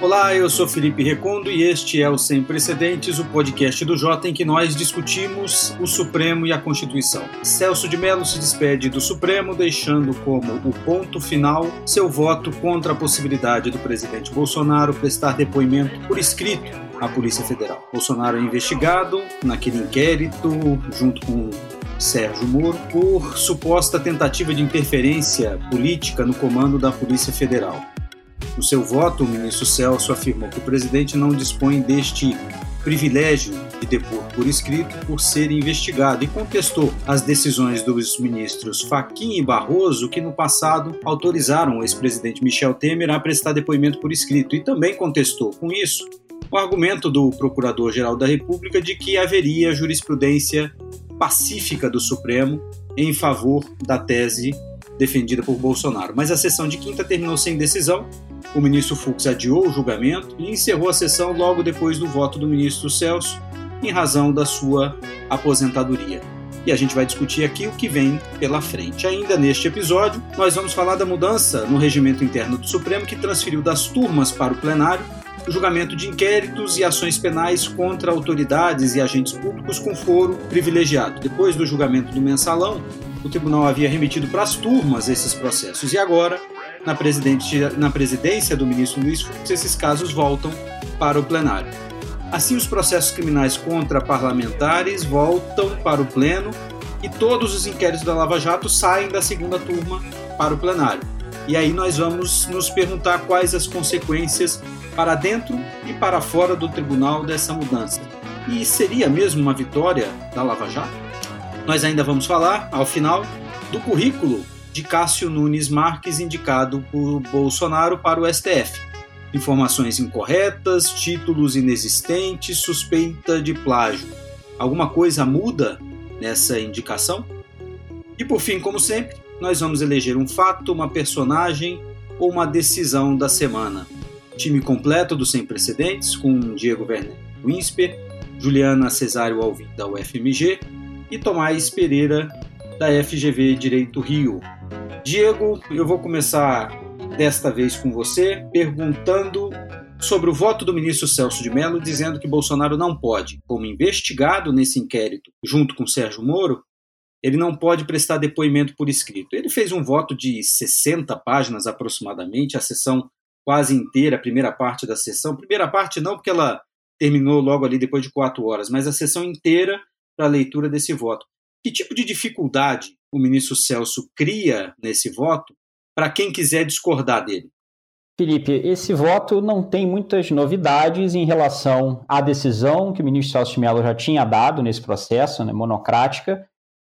Olá, eu sou Felipe Recondo e este é o Sem Precedentes, o podcast do Jota em que nós discutimos o Supremo e a Constituição. Celso de Mello se despede do Supremo, deixando como o ponto final seu voto contra a possibilidade do presidente Bolsonaro prestar depoimento por escrito à Polícia Federal. Bolsonaro é investigado naquele inquérito, junto com Sérgio Moro, por suposta tentativa de interferência política no comando da Polícia Federal. No seu voto, o ministro Celso afirmou que o presidente não dispõe deste privilégio de depor por escrito por ser investigado e contestou as decisões dos ministros Fachin e Barroso que no passado autorizaram o ex-presidente Michel Temer a prestar depoimento por escrito e também contestou com isso o argumento do Procurador-Geral da República de que haveria jurisprudência pacífica do Supremo em favor da tese defendida por Bolsonaro. Mas a sessão de quinta terminou sem decisão o ministro Fux adiou o julgamento e encerrou a sessão logo depois do voto do ministro Celso, em razão da sua aposentadoria. E a gente vai discutir aqui o que vem pela frente. Ainda neste episódio, nós vamos falar da mudança no regimento interno do Supremo que transferiu das turmas para o plenário o julgamento de inquéritos e ações penais contra autoridades e agentes públicos com foro privilegiado. Depois do julgamento do mensalão, o tribunal havia remetido para as turmas esses processos e agora na, na presidência do ministro Luiz Fux, esses casos voltam para o plenário. Assim, os processos criminais contra parlamentares voltam para o pleno e todos os inquéritos da Lava Jato saem da segunda turma para o plenário. E aí nós vamos nos perguntar quais as consequências para dentro e para fora do tribunal dessa mudança. E seria mesmo uma vitória da Lava Jato? Nós ainda vamos falar, ao final, do currículo de Cássio Nunes Marques, indicado por Bolsonaro para o STF. Informações incorretas, títulos inexistentes, suspeita de plágio. Alguma coisa muda nessa indicação? E por fim, como sempre, nós vamos eleger um fato, uma personagem ou uma decisão da semana. Time completo do Sem Precedentes, com Diego Werner Winsper, Juliana Cesário Alvim da UFMG e Tomás Pereira da FGV Direito Rio. Diego, eu vou começar desta vez com você, perguntando sobre o voto do ministro Celso de Mello, dizendo que Bolsonaro não pode, como investigado nesse inquérito junto com Sérgio Moro, ele não pode prestar depoimento por escrito. Ele fez um voto de 60 páginas aproximadamente, a sessão quase inteira, a primeira parte da sessão. Primeira parte não, porque ela terminou logo ali depois de quatro horas, mas a sessão inteira para a leitura desse voto. Que tipo de dificuldade o ministro Celso cria nesse voto para quem quiser discordar dele? Felipe, esse voto não tem muitas novidades em relação à decisão que o ministro Celso de Mello já tinha dado nesse processo, né, monocrática,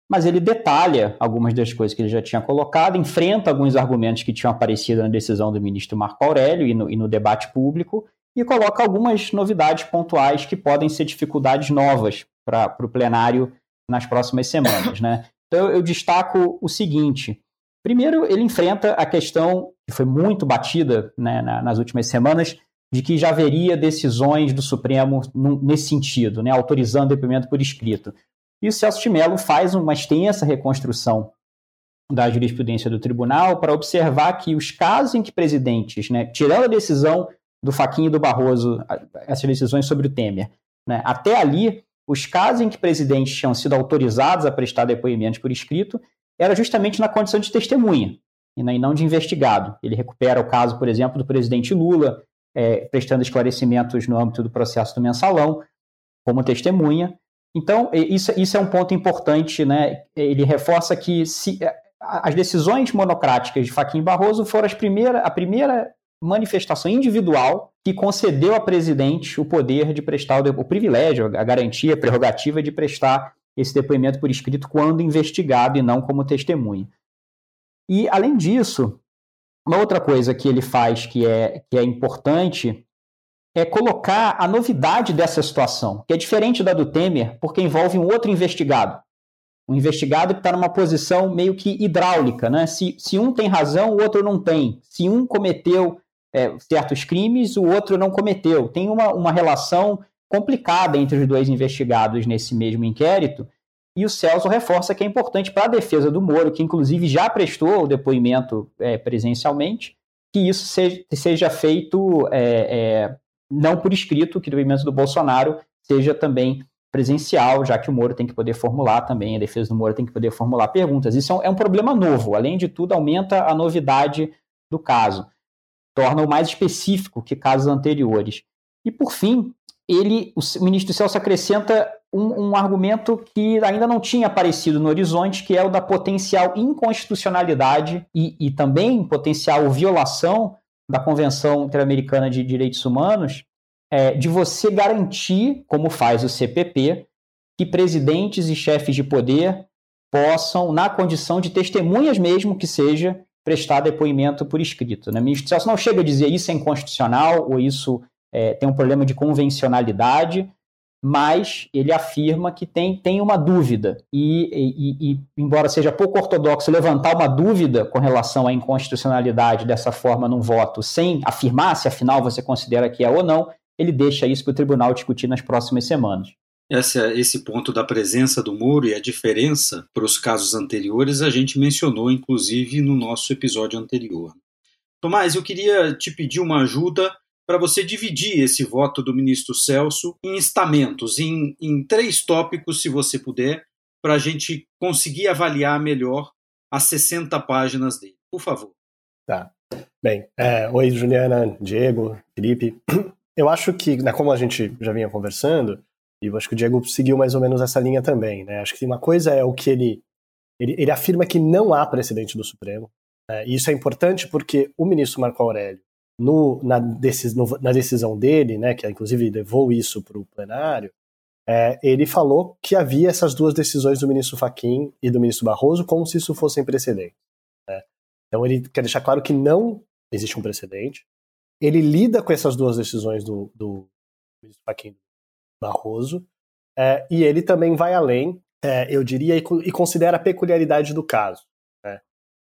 mas ele detalha algumas das coisas que ele já tinha colocado, enfrenta alguns argumentos que tinham aparecido na decisão do ministro Marco Aurélio e no, e no debate público, e coloca algumas novidades pontuais que podem ser dificuldades novas para o plenário nas próximas semanas. Né? Então, eu destaco o seguinte: primeiro, ele enfrenta a questão que foi muito batida né, nas últimas semanas de que já haveria decisões do Supremo nesse sentido, né, autorizando depoimento por escrito. E o Celso de Mello faz uma extensa reconstrução da jurisprudência do tribunal para observar que os casos em que presidentes, né, tirando a decisão do Faquinho e do Barroso, essas decisões sobre o Temer, né, até ali, os casos em que presidentes tinham sido autorizados a prestar depoimentos por escrito era justamente na condição de testemunha e não de investigado. Ele recupera o caso, por exemplo, do presidente Lula, é, prestando esclarecimentos no âmbito do processo do mensalão, como testemunha. Então, isso, isso é um ponto importante, né? Ele reforça que se, as decisões monocráticas de Faquim Barroso foram primeira, a primeira manifestação individual que concedeu a presidente o poder de prestar o, o privilégio, a garantia, a prerrogativa de prestar esse depoimento por escrito quando investigado e não como testemunha. E, além disso, uma outra coisa que ele faz que é, que é importante é colocar a novidade dessa situação, que é diferente da do Temer, porque envolve um outro investigado. Um investigado que está numa posição meio que hidráulica, né? Se, se um tem razão, o outro não tem. Se um cometeu é, certos crimes, o outro não cometeu. Tem uma, uma relação complicada entre os dois investigados nesse mesmo inquérito, E o Celso reforça que é importante para a defesa do Moro, que inclusive já prestou o depoimento é, presencialmente, que isso seja, seja feito é, é, não por escrito, que o depoimento do Bolsonaro seja também presencial, já que o Moro tem que poder formular também, a defesa do Moro tem que poder formular perguntas. Isso é um, é um problema novo, além de tudo, aumenta a novidade do caso, torna-o mais específico que casos anteriores. E, por fim, ele, o ministro Celso acrescenta um, um, argumento que ainda não tinha aparecido no horizonte, que é o da potencial inconstitucionalidade e, e também potencial violação da Convenção Interamericana de Direitos Humanos, é, de você garantir, como faz o CPP, que presidentes e chefes de poder possam, na condição de testemunhas mesmo que seja, prestar depoimento por escrito. Né? Ministro não chega a dizer isso é inconstitucional ou isso é, tem um problema de convencionalidade, mas ele afirma que tem, tem uma dúvida. E, e, e, embora seja pouco ortodoxo levantar uma dúvida com relação à inconstitucionalidade dessa forma num voto, sem afirmar se afinal você considera que é ou não, ele deixa isso para o tribunal discutir nas próximas semanas. Essa, esse ponto da presença do Moro e a diferença para os casos anteriores a gente mencionou, inclusive, no nosso episódio anterior. Tomás, eu queria te pedir uma ajuda para você dividir esse voto do ministro Celso em estamentos, em, em três tópicos, se você puder, para a gente conseguir avaliar melhor as 60 páginas dele. Por favor. Tá. Bem, é, oi Juliana, Diego, Felipe. Eu acho que, né, como a gente já vinha conversando, e eu acho que o Diego seguiu mais ou menos essa linha também, né? Acho que uma coisa é o que ele ele, ele afirma que não há precedente do Supremo. É, e isso é importante porque o ministro Marco Aurélio no, na, decis, no, na, decisão dele, né, que inclusive levou isso para o plenário, é, ele falou que havia essas duas decisões do ministro Faquim e do ministro Barroso como se isso fossem precedentes. Né? Então ele quer deixar claro que não existe um precedente. Ele lida com essas duas decisões do, do ministro Faquim e Barroso, é, e ele também vai além, é, eu diria, e, e considera a peculiaridade do caso.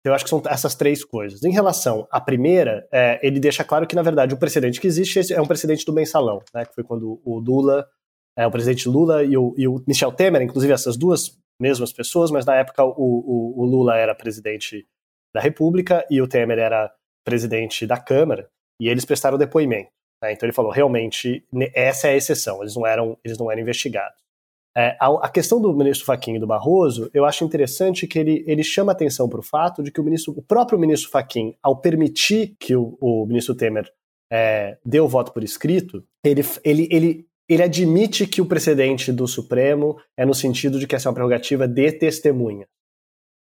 Eu acho que são essas três coisas. Em relação à primeira, é, ele deixa claro que, na verdade, o precedente que existe é um precedente do mensalão, né, que foi quando o Lula, é, o presidente Lula e o, e o Michel Temer, inclusive essas duas mesmas pessoas, mas na época o, o, o Lula era presidente da República e o Temer era presidente da Câmara, e eles prestaram depoimento. Né, então ele falou, realmente, essa é a exceção, eles não eram, eles não eram investigados. É, a, a, questão do ministro Fachin e do Barroso, eu acho interessante que ele, ele chama atenção para o fato de que o, ministro, o próprio ministro Fachin, ao permitir que o, o ministro Temer é, dê o voto por escrito, ele, ele, ele, ele admite que o precedente do Supremo é no sentido de que essa é uma prerrogativa de testemunha.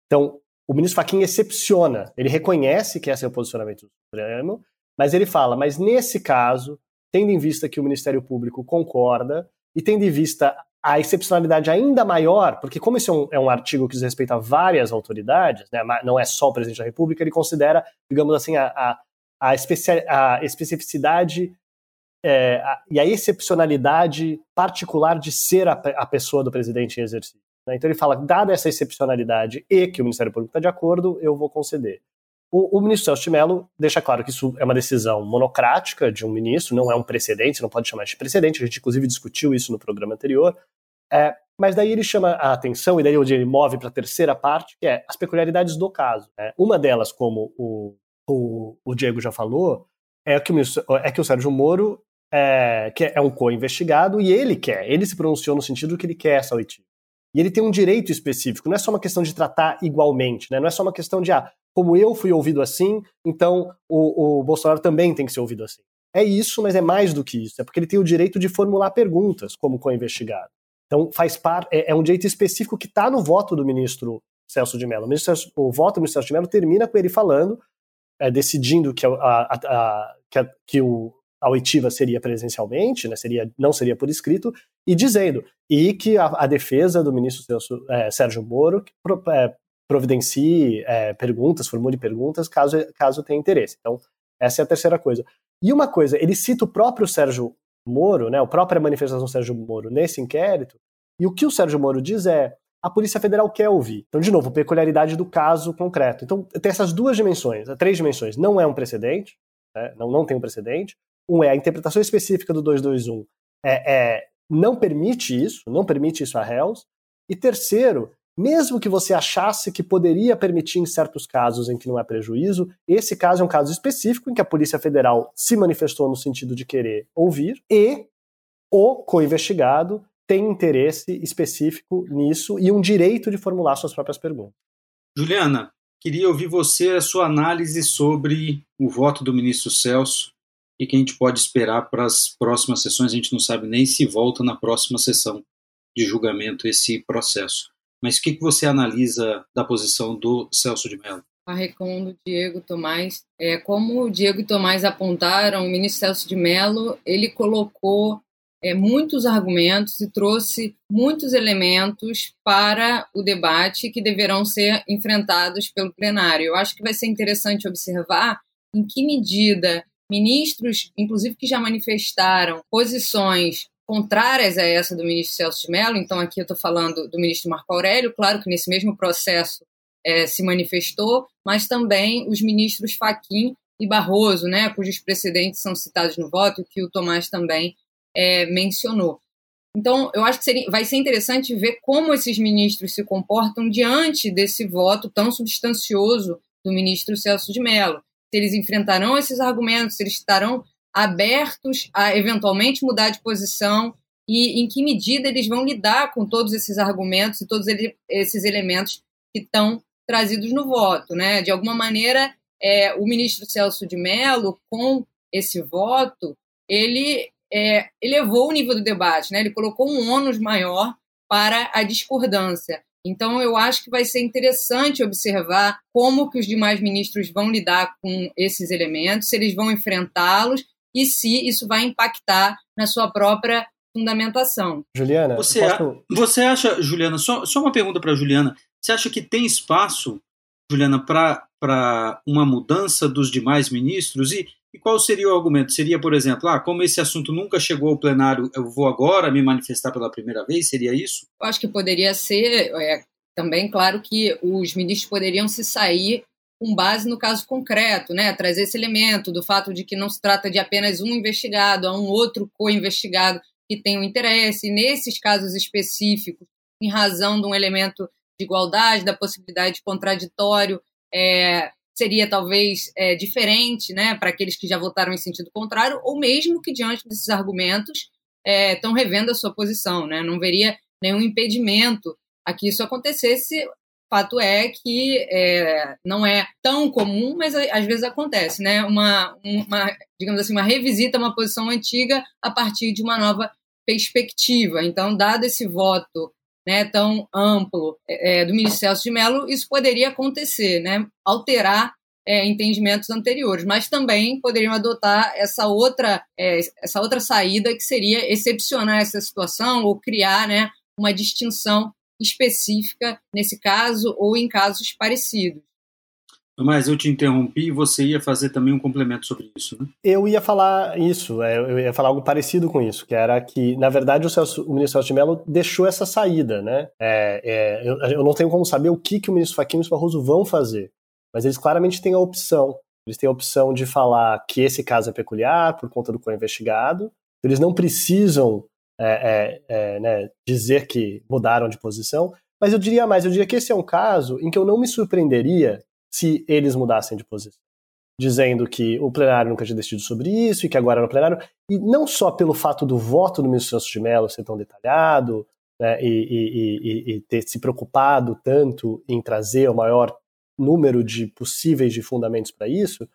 Então, o ministro Fachin excepciona, ele reconhece que esse é o posicionamento do Supremo, mas ele fala, mas nesse caso, tendo em vista que o Ministério Público concorda e tendo em vista a excepcionalidade ainda maior, porque como esse é um, é um artigo que diz respeito a várias autoridades, né, não é só o presidente da República, ele considera, digamos assim, a, a, a, especia, a especificidade é, a, e a excepcionalidade particular de ser a, a pessoa do presidente em exercício. Né? Então ele fala, dada essa excepcionalidade e que o Ministério Público está de acordo, eu vou conceder. O, o, ministro Celso de Mello deixa claro que isso é uma decisão monocrática de um ministro, não é um precedente, não pode chamar de precedente, a gente inclusive discutiu isso no programa anterior, é, mas daí ele chama a atenção, e daí onde ele move para a terceira parte, que é as peculiaridades do caso. Né? Uma delas, como o, o, o, Diego já falou, é que o, ministro, é que o Sérgio Moro é, que é um co-investigado e ele quer, ele se pronunciou no sentido que ele quer essa oitiva. E ele tem um direito específico, não é só uma questão de tratar igualmente, né? não é só uma questão de, ah, como eu fui ouvido assim, então o, o Bolsonaro também tem que ser ouvido assim. É isso, mas é mais do que isso. É porque ele tem o direito de formular perguntas como co-investigado. Então, faz parte, é, é, um direito específico que está no voto do ministro Celso de Mello. O, ministro, o voto do ministro Celso de Mello termina com ele falando, é, decidindo que, a, a, a, que, que o, a oitiva seria presencialmente, né, seria, não seria por escrito, e dizendo, e que a, defesa do ministro Celso, é, Sérgio Moro é, providencie é, perguntas, formule perguntas, caso, caso tenha interesse. Então, essa é a terceira coisa. E uma coisa, ele cita o próprio Sérgio Moro, né, a própria manifestação do Sérgio Moro nesse inquérito, e o que o Sérgio Moro diz é a Polícia Federal quer ouvir. Então, de novo, peculiaridade do caso concreto. Então, tem essas duas dimensões, três dimensões. Não é um precedente, né, não, não tem um precedente. Um é a interpretação específica do 221 é, é, não permite isso, não permite isso a réus. E terceiro, mesmo que você achasse que poderia permitir em certos casos em que não é prejuízo, esse caso é um caso específico em que a Polícia Federal se manifestou no sentido de querer ouvir e o co-investigado tem interesse específico nisso e um direito de formular suas próprias perguntas. Juliana, queria ouvir você a sua análise sobre o voto do ministro Celso e que a gente pode esperar para as próximas sessões. A gente não sabe nem se volta na próxima sessão de julgamento esse processo. Mas o que, que você analisa da posição do Celso de Mello? A Recon do Diego Tomás. É, como o Diego e Tomás apontaram, o ministro Celso de Mello ele colocou é, muitos argumentos e trouxe muitos elementos para o debate que deverão ser enfrentados pelo plenário. Eu acho que vai ser interessante observar em que medida ministros, inclusive que já manifestaram posições contrárias a essa do ministro Celso de Mello, então aqui eu estou falando do ministro Marco Aurélio, claro que nesse mesmo processo é, se manifestou, mas também os ministros Faquim e Barroso, né, cujos precedentes são citados no voto, que o Tomás também é, mencionou. Então, eu acho que seria, vai ser interessante ver como esses ministros se comportam diante desse voto tão substancioso do ministro Celso de Mello. Se eles enfrentarão esses argumentos, se eles estarão abertos a eventualmente mudar de posição e em que medida eles vão lidar com todos esses argumentos e todos esses elementos que estão trazidos no voto. Né? De alguma maneira, é, o ministro Celso de Mello, com esse voto, ele é, elevou o nível do debate, né? ele colocou um ônus maior para a discordância. Então, eu acho que vai ser interessante observar como que os demais ministros vão lidar com esses elementos, se eles vão enfrentá-los e se isso vai impactar na sua própria fundamentação. Juliana, você, posso... você acha, Juliana, só, só uma pergunta para Juliana, você acha que tem espaço, Juliana, para uma mudança dos demais ministros? E e qual seria o argumento? Seria, por exemplo, ah, como esse assunto nunca chegou ao plenário, eu vou agora me manifestar pela primeira vez? Seria isso? Eu acho que poderia ser é, também, claro, que os ministros poderiam se sair com base no caso concreto, né? Trazer esse elemento do fato de que não se trata de apenas um investigado, há um outro co-investigado que tem um interesse. E nesses casos específicos, em razão de um elemento de igualdade, da possibilidade de contraditório, é, seria talvez é, diferente né, para aqueles que já votaram em sentido contrário, ou mesmo que diante desses argumentos estão é, revendo a sua posição. Né? Não veria nenhum impedimento a que isso acontecesse. Fato é que é, não é tão comum, mas às vezes acontece, né? Uma, uma, digamos assim, uma revisita uma posição antiga a partir de uma nova perspectiva. Então, dado esse voto né, tão amplo é, é, do ministro Celso de Mello, isso poderia acontecer, né, alterar é, entendimentos anteriores, mas também poderiam adotar essa outra, é, essa outra saída que seria excepcionar essa situação ou criar né, uma distinção específica nesse caso ou em casos parecidos. Mas eu te interrompi e você ia fazer também um complemento sobre isso, né? Eu ia falar isso, é, eu ia falar algo parecido com isso, que era que, na verdade, o, Celso, o ministro Celso de Mello deixou essa saída, né? É, é, eu, eu, não tenho como saber o que, que o ministro Fachin e o Barroso vão fazer, mas eles claramente têm a opção. Eles têm a opção de falar que esse caso é peculiar por conta do co-investigado, eles não precisam é, é, é, né, dizer que mudaram de posição, mas eu diria mais, eu diria que esse é um caso em que eu não me surpreenderia se eles mudassem de posição. Dizendo que o plenário nunca tinha decidido sobre isso e que agora no plenário. E não só pelo fato do voto do ministro Celso de Mello ser tão detalhado né, e, e, e, e, ter se preocupado tanto em trazer o maior número de possíveis de fundamentos para isso,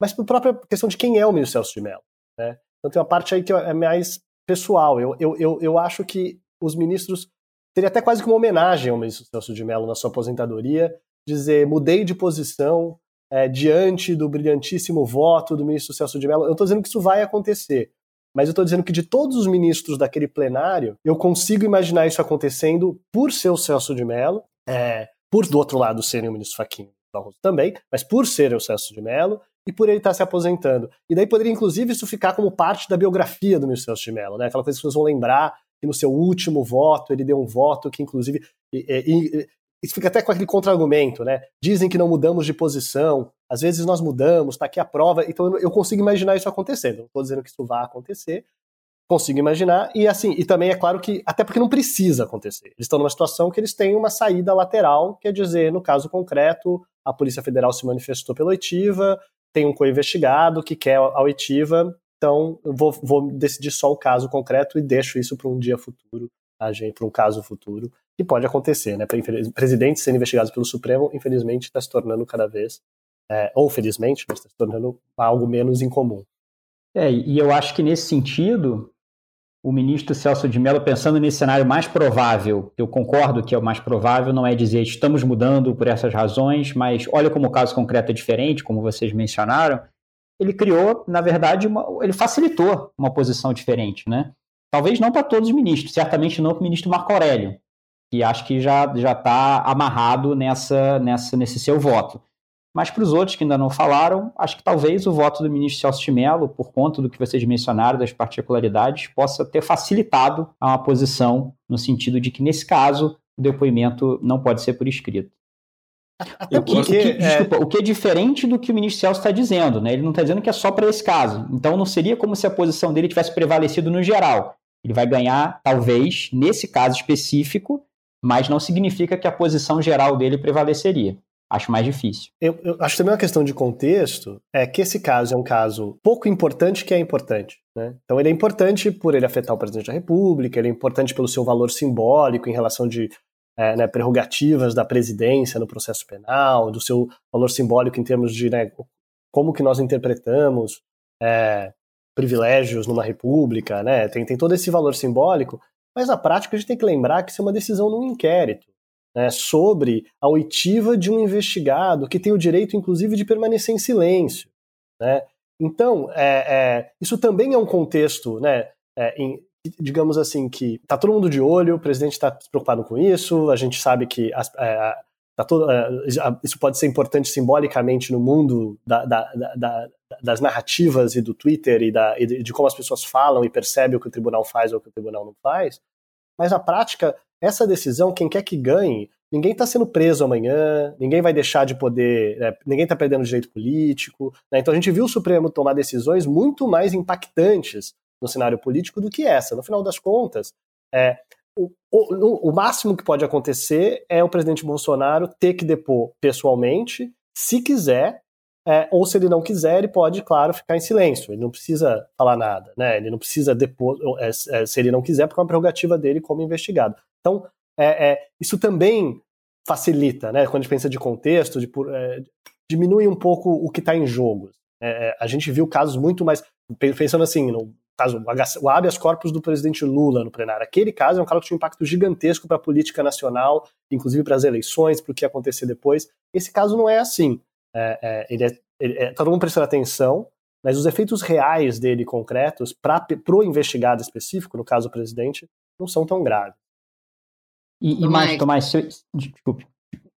mas pela própria questão de quem é o ministro Celso de Mello. Né? Então tem uma parte aí que é mais pessoal. Eu, eu, eu, eu acho que os ministros. Seria até quase que uma homenagem ao ministro Celso de Mello na sua aposentadoria dizer mudei de posição é, diante do brilhantíssimo voto do ministro Celso de Mello. Eu estou dizendo que isso vai acontecer, mas eu estou dizendo que de todos os ministros daquele plenário, eu consigo imaginar isso acontecendo por ser o Celso de Mello, é, por do outro lado serem o ministro Fachin também, mas por ser o Celso de Mello e por ele estar se aposentando. E daí poderia, inclusive, isso ficar como parte da biografia do Celso de Mello, né? Aquela coisa que pessoas vão lembrar que no seu último voto ele deu um voto que, inclusive, isso fica até com aquele contra-argumento, né? Dizem que não mudamos de posição, às vezes nós mudamos, está aqui a prova, então eu consigo imaginar isso acontecendo. Não estou dizendo que isso vai acontecer, consigo imaginar. E assim, e também é claro que, até porque não precisa acontecer. Eles estão numa situação que eles têm uma saída lateral, quer dizer, no caso concreto, a Polícia Federal se manifestou pela oitiva, tem um co-investigado que quer a oitiva, então eu vou, vou decidir só o caso concreto e deixo isso para um dia futuro, para um caso futuro, que pode acontecer, né? Presidentes sendo investigados pelo Supremo, infelizmente, está se tornando cada vez, é, ou felizmente, está se tornando algo menos incomum. É, e eu acho que nesse sentido, o ministro Celso de Mello, pensando nesse cenário mais provável, eu concordo que é o mais provável, não é dizer estamos mudando por essas razões, mas olha como o caso concreto é diferente, como vocês mencionaram, ele criou, na verdade, uma, ele facilitou uma posição diferente, né? Talvez não para todos os ministros, certamente não para o ministro Marco Aurélio, que acho que já já está amarrado nessa, nessa, nesse seu voto. Mas para os outros que ainda não falaram, acho que talvez o voto do ministro Celso de Mello, por conta do que vocês mencionaram das particularidades, possa ter facilitado a uma posição no sentido de que, nesse caso, o depoimento não pode ser por escrito. o, que, porque, o, que, é... desculpa, o que é diferente do que o ministro Celso está dizendo, né? Ele não está dizendo que é só para esse caso. Então não seria como se a posição dele tivesse prevalecido no geral. Ele vai ganhar, talvez, nesse caso específico, mas não significa que a posição geral dele prevaleceria acho mais difícil. Eu, eu, acho também uma questão de contexto é que esse caso é um caso pouco importante que é importante. Né? Então ele é importante por ele afetar o presidente da República, ele é importante pelo seu valor simbólico em relação de é, né, prerrogativas da presidência no processo penal, do seu valor simbólico em termos de né, como que nós interpretamos é, privilégios numa república, né? tem, tem todo esse valor simbólico, mas na prática a gente tem que lembrar que isso é uma decisão num inquérito né, sobre a oitiva de um investigado que tem o direito, inclusive, de permanecer em silêncio. Né? Então, é, é, isso também é um contexto, né, é, em, digamos assim, que está todo mundo de olho, o presidente está preocupado com isso, a gente sabe que as, é, tá todo, é, isso pode ser importante simbolicamente no mundo da, da, da, das narrativas e do Twitter e, e de como as pessoas falam e percebem o que o tribunal faz ou o que o tribunal não faz, mas na prática essa decisão, quem quer que ganhe, ninguém está sendo preso amanhã, ninguém vai deixar de poder, né, ninguém está perdendo direito político. Né? Então a gente viu o Supremo tomar decisões muito mais impactantes no cenário político do que essa. No final das contas, é, o, o, o máximo que pode acontecer é o presidente Bolsonaro ter que depor pessoalmente, se quiser, é, ou se ele não quiser, ele pode, claro, ficar em silêncio. Ele não precisa falar nada, né? Ele não precisa depor, é, é, se ele não quiser, porque é uma prerrogativa dele como investigado. Então, é, é, isso também facilita, né? Quando a gente pensa de contexto, de, é, diminui um pouco o que está em jogo. a gente viu casos muito mais, pensando assim, no caso, o habeas corpus do presidente Lula no plenário. Aquele caso é um caso que tinha um impacto gigantesco para a política nacional, inclusive para as eleições, para o que ia acontecer depois. Esse caso não é assim é, é, ele é, ele é, todo mundo prestando atenção, mas os efeitos reais dele concretos para o investigado específico, no caso o presidente, não são tão graves. E, e mais, Tomás, se... desculpe.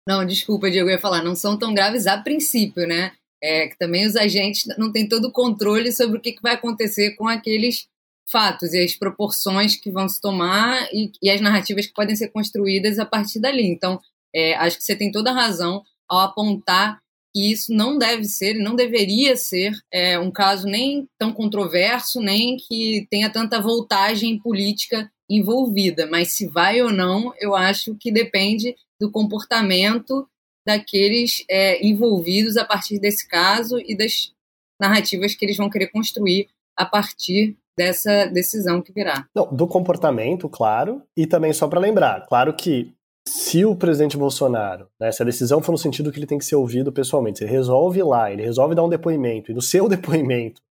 Não, desculpa, Diego, eu ia falar, não são tão graves a princípio, né? É que também os agentes não têm todo o controle sobre o que, que vai acontecer com aqueles fatos e as proporções que vão se tomar e, e as narrativas que podem ser construídas a partir dali. Então, é, acho que você tem toda a razão ao apontar que isso não deve ser, não deveria ser é, um caso nem tão controverso, nem que tenha tanta voltagem política envolvida. Mas se vai ou não, eu acho que depende do comportamento daqueles é, envolvidos a partir desse caso e das narrativas que eles vão querer construir a partir dessa decisão que virá. Não, do comportamento, claro, e também só para lembrar, claro que se o presidente Bolsonaro, né, se a decisão for no sentido que ele tem que ser ouvido pessoalmente, ele resolve ir lá, ele resolve dar um depoimento, e no seu depoimento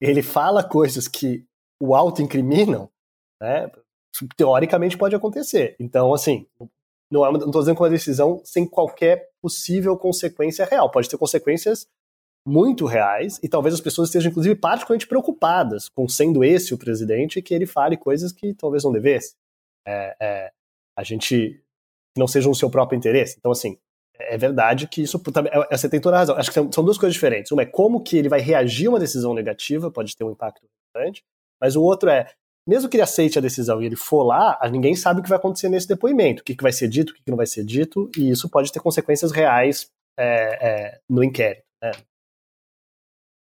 ele fala coisas que o auto-incriminam, né, teoricamente pode acontecer. Então, assim, não estou dizendo que é uma decisão sem qualquer possível consequência real. Pode ter consequências muito reais e talvez as pessoas estejam, inclusive, particularmente preocupadas com sendo esse o presidente que ele fale coisas que talvez não devesse. É, é, a gente não sejam o seu próprio interesse. Então, assim, é verdade que isso também. É, você tem toda a razão. Acho que são duas coisas diferentes. Uma é como que ele vai reagir a uma decisão negativa, pode ter um impacto importante, mas o outro é, mesmo que ele aceite a decisão e ele for lá, ninguém sabe o que vai acontecer nesse depoimento, o que, vai ser dito, o que, não vai ser dito, e isso pode ter consequências reais é, é, no inquérito. Né?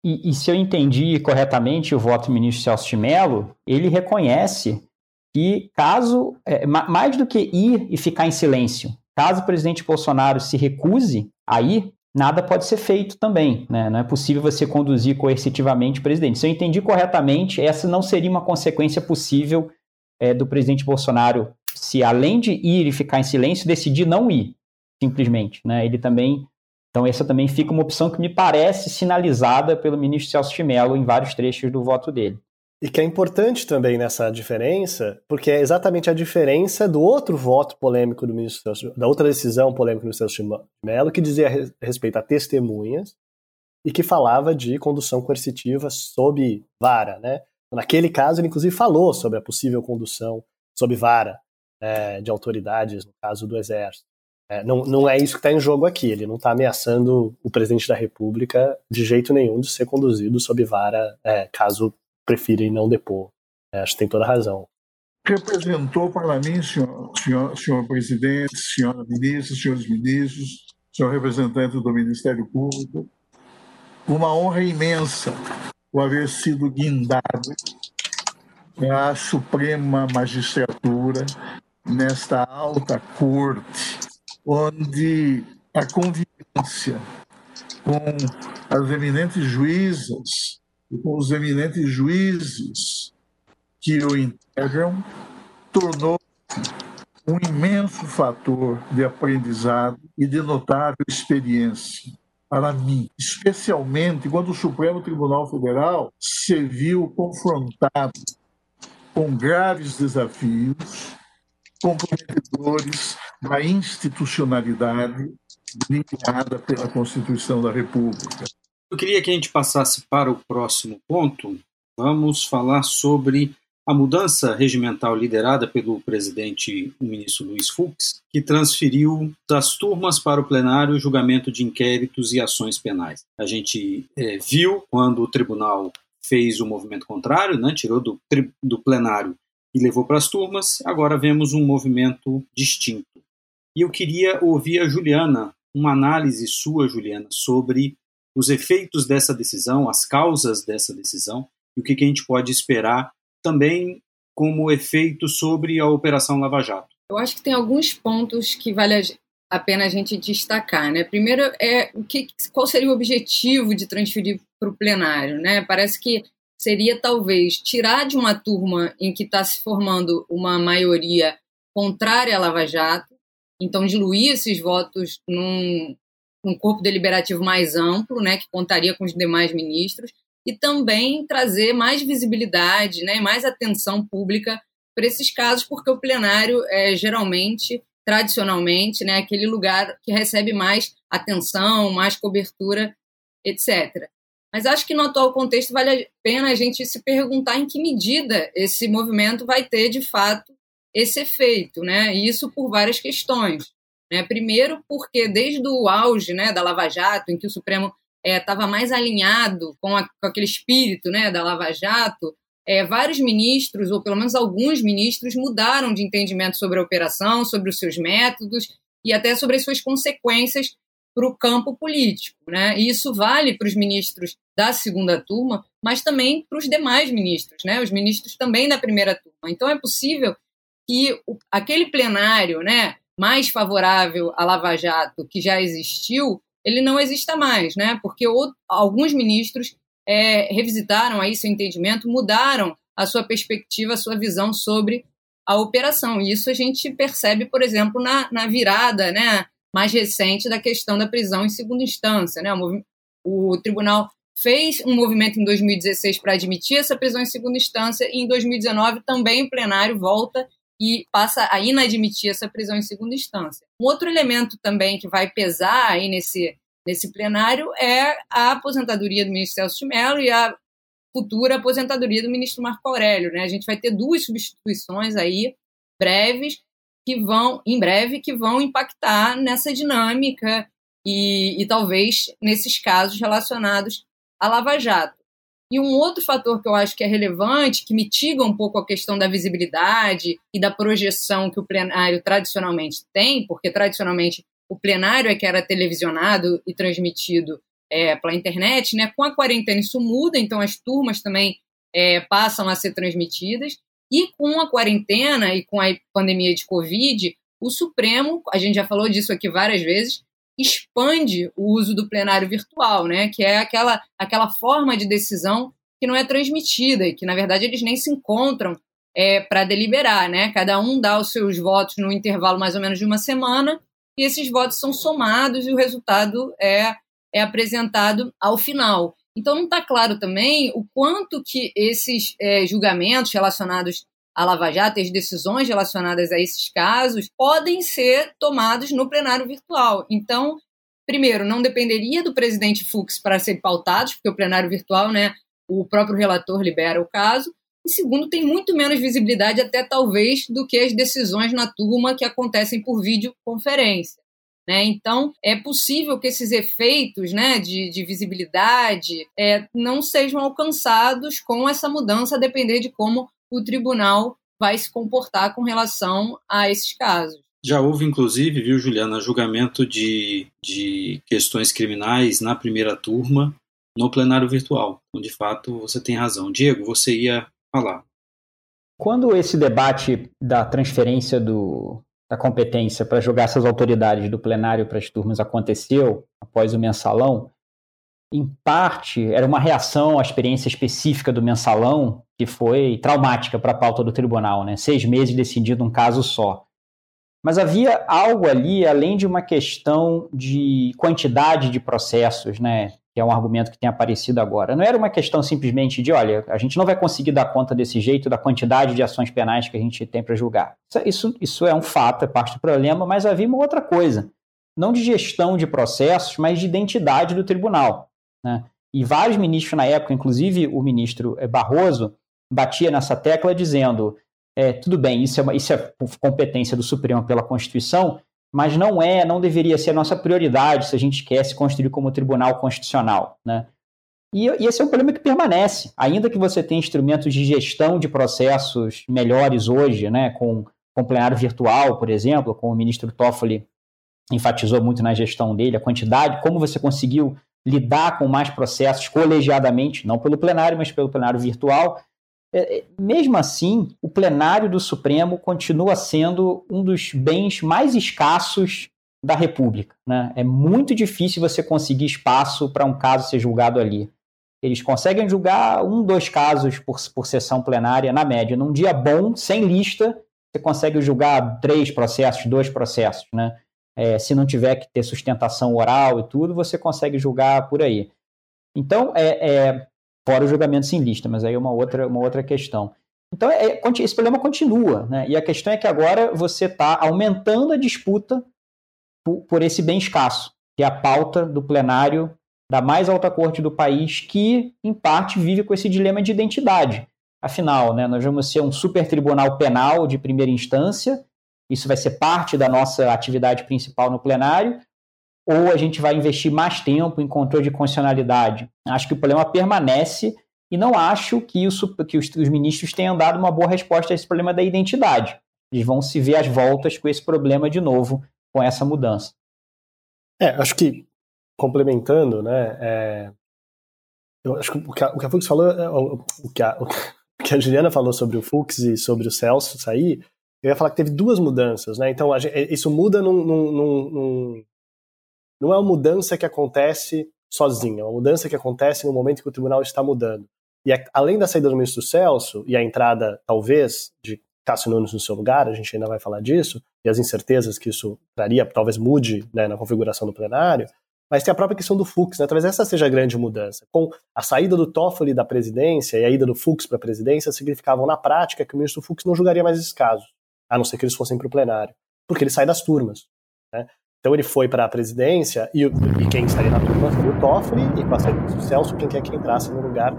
E, e, se eu entendi corretamente o voto do ministro Celso de Mello, ele reconhece que caso, é, mais do que ir e ficar em silêncio, caso o presidente Bolsonaro se recuse a ir, nada pode ser feito também. Né? Não é possível você conduzir coercitivamente o presidente. Se eu entendi corretamente, essa não seria uma consequência possível é, do presidente Bolsonaro se, além de ir e ficar em silêncio, decidir não ir, simplesmente. Né? Ele também então, essa também fica uma opção que me parece sinalizada pelo ministro Celso Mello em vários trechos do voto dele. E que é importante também nessa diferença, porque é exatamente a diferença do outro voto polêmico do ministro da outra decisão polêmica do Celso de Mello, que dizia a respeito a testemunhas e que falava de condução coercitiva sob vara, né? Naquele caso, ele inclusive falou sobre a possível condução sob vara é, de autoridades, no caso do Exército. É, não, não é isso que está em jogo aqui. Ele não está ameaçando o presidente da República de jeito nenhum de ser conduzido sob vara, é, caso prefira e não depor. Acho que tem toda razão. Representou para mim, senhor, senhor, senhor presidente, senhora ministra, senhores ministros, senhor representante do Ministério Público, uma honra imensa o haver sido guindado à Suprema Magistratura nesta alta corte onde a convivência com as eminentes juízas e com os eminentes juízes que o integram tornou um imenso fator de aprendizado e de notável experiência para mim, especialmente quando o Supremo Tribunal Federal se viu confrontado com graves desafios comprometedores da institucionalidade delineada pela Constituição da República. Eu queria que a gente passasse para o próximo ponto. Vamos falar sobre a mudança regimental liderada pelo presidente, o ministro Luiz Fux, que transferiu das turmas para o plenário o julgamento de inquéritos e ações penais. A gente é, viu quando o tribunal fez o movimento contrário, né, tirou do, do plenário e levou para as turmas, agora vemos um movimento distinto. E eu queria ouvir a Juliana, uma análise sua, Juliana, sobre os efeitos dessa decisão, as causas dessa decisão e o que, a gente pode esperar também como efeito sobre a Operação Lava Jato. Eu acho que tem alguns pontos que vale a pena a gente destacar. Né? Primeiro, é o que, qual seria o objetivo de transferir para o plenário? Né? Parece que seria talvez tirar de uma turma em que está se formando uma maioria contrária à Lava Jato, então diluir esses votos num, num corpo deliberativo mais amplo, né, que contaria com os demais ministros, e também trazer mais visibilidade, né, mais atenção pública para esses casos, porque o plenário é geralmente, tradicionalmente, né, aquele lugar que recebe mais atenção, mais cobertura, etc. Mas acho que no atual contexto vale a pena a gente se perguntar em que medida esse movimento vai ter, de fato, esse efeito, né? E isso por várias questões. Né? Primeiro, porque desde o auge né, da Lava Jato, em que o Supremo estava é, mais alinhado com, a, com, aquele espírito né, da Lava Jato, é, vários ministros, ou pelo menos alguns ministros, mudaram de entendimento sobre a operação, sobre os seus métodos e até sobre as suas consequências para o campo político. Né? E isso vale para os ministros da segunda turma, mas também para os demais ministros, né? os ministros também da primeira turma. Então é possível que o, aquele plenário né, mais favorável à Lava Jato que já existiu, ele não exista mais, né? porque o, alguns ministros é, revisitaram aí seu entendimento, mudaram a sua perspectiva, a sua visão sobre a operação. E isso a gente percebe, por exemplo, na, na virada né, mais recente da questão da prisão em segunda instância. Né? O, o tribunal fez um movimento em 2016 para admitir essa prisão em segunda instância e em 2019 também o plenário volta e passa a inadmitir essa prisão em segunda instância. Um outro elemento também que vai pesar aí nesse, nesse plenário é a aposentadoria do ministro Celso de Mello e a futura aposentadoria do ministro Marco Aurélio. Né? A gente vai ter duas substituições aí breves que vão, em breve, que vão impactar nessa dinâmica e, e talvez nesses casos relacionados à Lava Jato. E um outro fator que eu acho que é relevante, que mitiga um pouco a questão da visibilidade e da projeção que o plenário tradicionalmente tem, porque tradicionalmente o plenário é que era televisionado e transmitido é, pela internet, né? Com a quarentena isso muda, então as turmas também é, passam a ser transmitidas. E com a quarentena e com a pandemia de Covid, o Supremo, a gente já falou disso aqui várias vezes, expande o uso do plenário virtual, né? Que é aquela, aquela forma de decisão que não é transmitida e que, na verdade, eles nem se encontram é, para deliberar, né? Cada um dá os seus votos no intervalo mais ou menos de uma semana e esses votos são somados e o resultado é, é apresentado ao final. Então não está claro também o quanto que esses é, julgamentos relacionados à Lava Jato, as decisões relacionadas a esses casos, podem ser tomados no plenário virtual. Então, primeiro, não dependeria do presidente Fux para ser pautados, porque o plenário virtual, né, o próprio relator libera o caso. E segundo, tem muito menos visibilidade, até talvez, do que as decisões na turma que acontecem por videoconferência. Né? Então, é possível que esses efeitos né, de, de visibilidade é, não sejam alcançados com essa mudança, a depender de como o tribunal vai se comportar com relação a esses casos. Já houve, inclusive, viu, Juliana, julgamento de, de questões criminais na primeira turma no plenário virtual. Então, de fato, você tem razão. Diego, você ia falar. Quando esse debate da transferência do, da competência para jogar essas autoridades do plenário para as turmas aconteceu, após o mensalão, em parte era uma reação à experiência específica do mensalão, que foi traumática para a pauta do tribunal, né? seis meses decidido um caso só. Mas havia algo ali, além de uma questão de quantidade de processos, né? que é um argumento que tem aparecido agora. Não era uma questão simplesmente de, olha, a gente não vai conseguir dar conta desse jeito da quantidade de ações penais que a gente tem para julgar. Isso, isso é um fato, é parte do problema, mas havia uma outra coisa. Não de gestão de processos, mas de identidade do tribunal. Né? E vários ministros na época, inclusive o ministro eh, Barroso, batia nessa tecla dizendo: é, tudo bem, isso é, uma, isso é competência do Supremo pela Constituição, mas não é, não deveria ser a nossa prioridade se a gente quer se construir como tribunal constitucional, né? E, e, esse é um problema que permanece, ainda que você tenha instrumentos de gestão de processos melhores hoje, né, com, com plenário virtual, por exemplo, como o ministro Toffoli enfatizou muito na gestão dele, a quantidade, como você conseguiu lidar com mais processos colegiadamente, não pelo plenário, mas pelo plenário virtual, é, é, mesmo assim, o plenário do Supremo continua sendo um dos bens mais escassos da República. Né? É muito difícil você conseguir espaço para um caso ser julgado ali. Eles conseguem julgar um, dois casos por, por sessão plenária, na média. Num dia bom, sem lista, você consegue julgar três processos, dois processos. Né? É, se não tiver que ter sustentação oral e tudo, você consegue julgar por aí. Então, é, é fora o julgamento sem lista, mas aí é uma outra, uma outra questão. Então, é, esse problema continua, né? E a questão é que agora você está aumentando a disputa por, por, esse bem escasso, que é a pauta do plenário da mais alta corte do país, que, em parte, vive com esse dilema de identidade. Afinal, né, nós vamos ser um super tribunal penal de primeira instância, isso vai ser parte da nossa atividade principal no plenário, ou a gente vai investir mais tempo em controle de constitucionalidade? Acho que o problema permanece e não acho que, isso, que os, os, ministros tenham dado uma boa resposta a esse problema da identidade. Eles vão se ver às voltas com esse problema de novo, com essa mudança. É, acho que, complementando, né, é, eu acho que o que a, o que a Fux falou, é, o, o, que a, o que a Juliana falou sobre o Fux e sobre o Celso sair, eu ia falar que teve duas mudanças, né? Então, gente, isso muda num, num, num, não é uma mudança que acontece sozinha, é uma mudança que acontece no momento que o tribunal está mudando. E é, além da saída do ministro Celso e a entrada, talvez, de Cássio Nunes no seu lugar, a gente ainda vai falar disso, e as incertezas que isso traria, talvez mude né, na configuração do plenário, mas tem a própria questão do Fux, né? talvez essa seja a grande mudança. Com a saída do Toffoli da presidência e a ida do Fux para a presidência, significavam na prática que o ministro Fux não julgaria mais esses casos, a não ser que eles fossem para o plenário, porque ele sai das turmas. Né? Então ele foi para a presidência e, e, quem estaria na turma foi o Toffoli e com a saída do Celso, quem quer que entrasse no lugar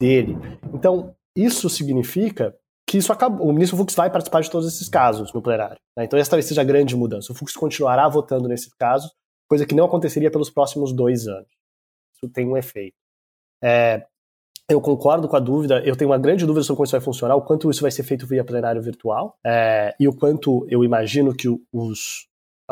dele. Então isso significa que isso acabou. O ministro Fux vai participar de todos esses casos no plenário. Né? Então essa talvez seja a grande mudança. O Fux continuará votando nesses casos, coisa que não aconteceria pelos próximos dois anos. Isso tem um efeito. É, eu concordo com a dúvida, eu tenho uma grande dúvida sobre como isso vai funcionar, o quanto isso vai ser feito via plenário virtual, é, e o quanto eu imagino que os,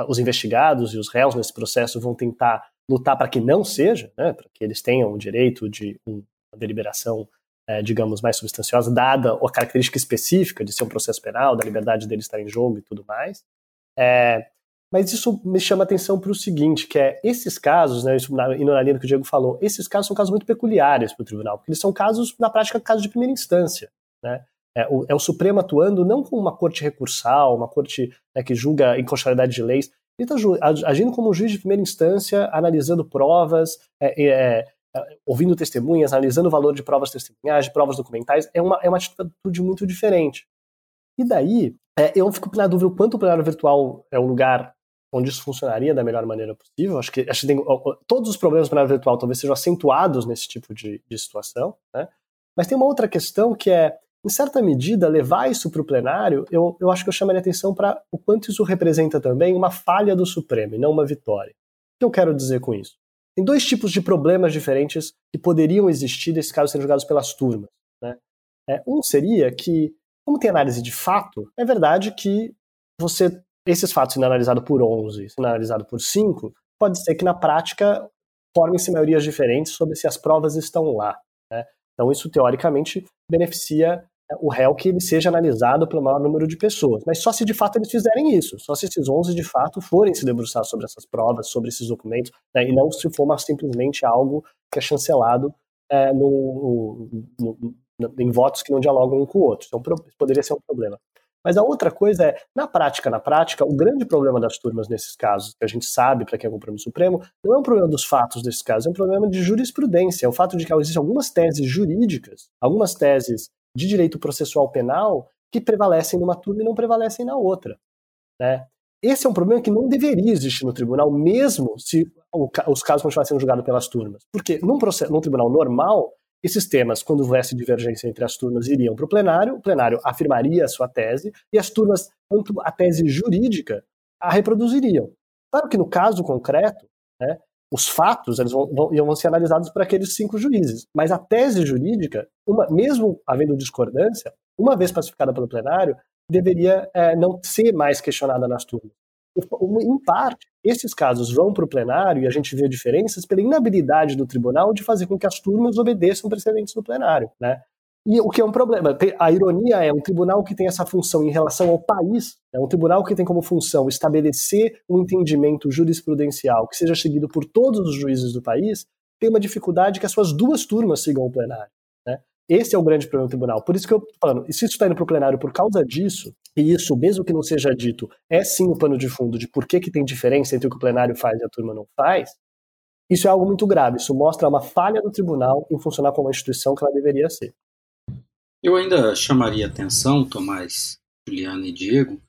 os investigados e os réus nesse processo vão tentar lutar para que não seja, né, para que eles tenham o direito de uma deliberação, é, digamos, mais substanciosa, dada a característica específica de ser um processo penal, da liberdade deles estar em jogo e tudo mais. É, mas isso me chama atenção para o seguinte, que é esses casos, né, isso na, indo na linha do que o Diego falou, esses casos são casos muito peculiares para o tribunal, porque eles são casos, na prática, casos de primeira instância. Né? É o, é o, Supremo atuando não como uma corte recursal, uma corte né, que julga inconstitucionalidade de leis, ele está agindo como um juiz de primeira instância, analisando provas, é, é, é, ouvindo testemunhas, analisando o valor de provas testemunhais, de provas documentais, é uma, é uma atitude muito diferente. E daí, é, eu fico na dúvida o quanto o plenário virtual é um lugar onde isso funcionaria da melhor maneira possível. Acho que, acho que tem, todos os problemas do plenário virtual talvez sejam acentuados nesse tipo de, de situação. Né? Mas tem uma outra questão que é, em certa medida, levar isso para o plenário, eu, eu acho que eu chamaria atenção para o quanto isso representa também uma falha do Supremo e não uma vitória. O que eu quero dizer com isso? Tem dois tipos de problemas diferentes que poderiam existir desses casos serem julgados pelas turmas. Né? É, um seria que, como tem análise de fato, é verdade que você esses fatos sendo analisados por 11, sendo analisados por 5, pode ser que na prática formem-se maiorias diferentes sobre se as provas estão lá. Né? Então isso teoricamente beneficia é, o réu que ele seja analisado pelo maior número de pessoas. Mas só se de fato eles fizerem isso, só se esses 11 de fato forem se debruçar sobre essas provas, sobre esses documentos, né? e não se for simplesmente algo que é chancelado é, no, no, no, em votos que não dialogam um com o outro. Então poderia ser um problema. Mas a outra coisa é, na prática, na prática, o grande problema das turmas nesses casos, que a gente sabe para quem é o Supremo, não é um problema dos fatos desses casos, é um problema de jurisprudência. É o fato de que existem algumas teses jurídicas, algumas teses de direito processual penal que prevalecem numa turma e não prevalecem na outra. Né? Esse é um problema que não deveria existir no tribunal, mesmo se os casos continuassem sendo julgados pelas turmas. Porque num, processo, num tribunal normal, esses temas, quando houvesse divergência entre as turmas, iriam para o plenário, o plenário afirmaria a sua tese, e as turmas, tanto a tese jurídica, a reproduziriam. Claro que no caso concreto, né, os fatos eles vão, vão, vão ser analisados por aqueles cinco juízes, mas a tese jurídica, uma, mesmo havendo discordância, uma vez pacificada pelo plenário, deveria é, não ser mais questionada nas turmas. Em parte, esses casos vão para o plenário e a gente vê diferenças pela inabilidade do tribunal de fazer com que as turmas obedeçam precedentes do plenário, né? E o que é um problema. A ironia é um tribunal que tem essa função em relação ao país, é um tribunal que tem como função estabelecer um entendimento jurisprudencial que seja seguido por todos os juízes do país, tem uma dificuldade que as suas duas turmas sigam o plenário. Né? Esse é o grande problema do tribunal. Por isso que eu estou falando, se isso está indo para o plenário por causa disso, e isso, mesmo que não seja dito, é sim o pano de fundo de por que, que tem diferença entre o que o plenário faz e a turma não faz, isso é algo muito grave. Isso mostra uma falha do tribunal em funcionar como uma instituição que ela deveria ser. Eu ainda chamaria atenção, Tomás, Juliana e Diego,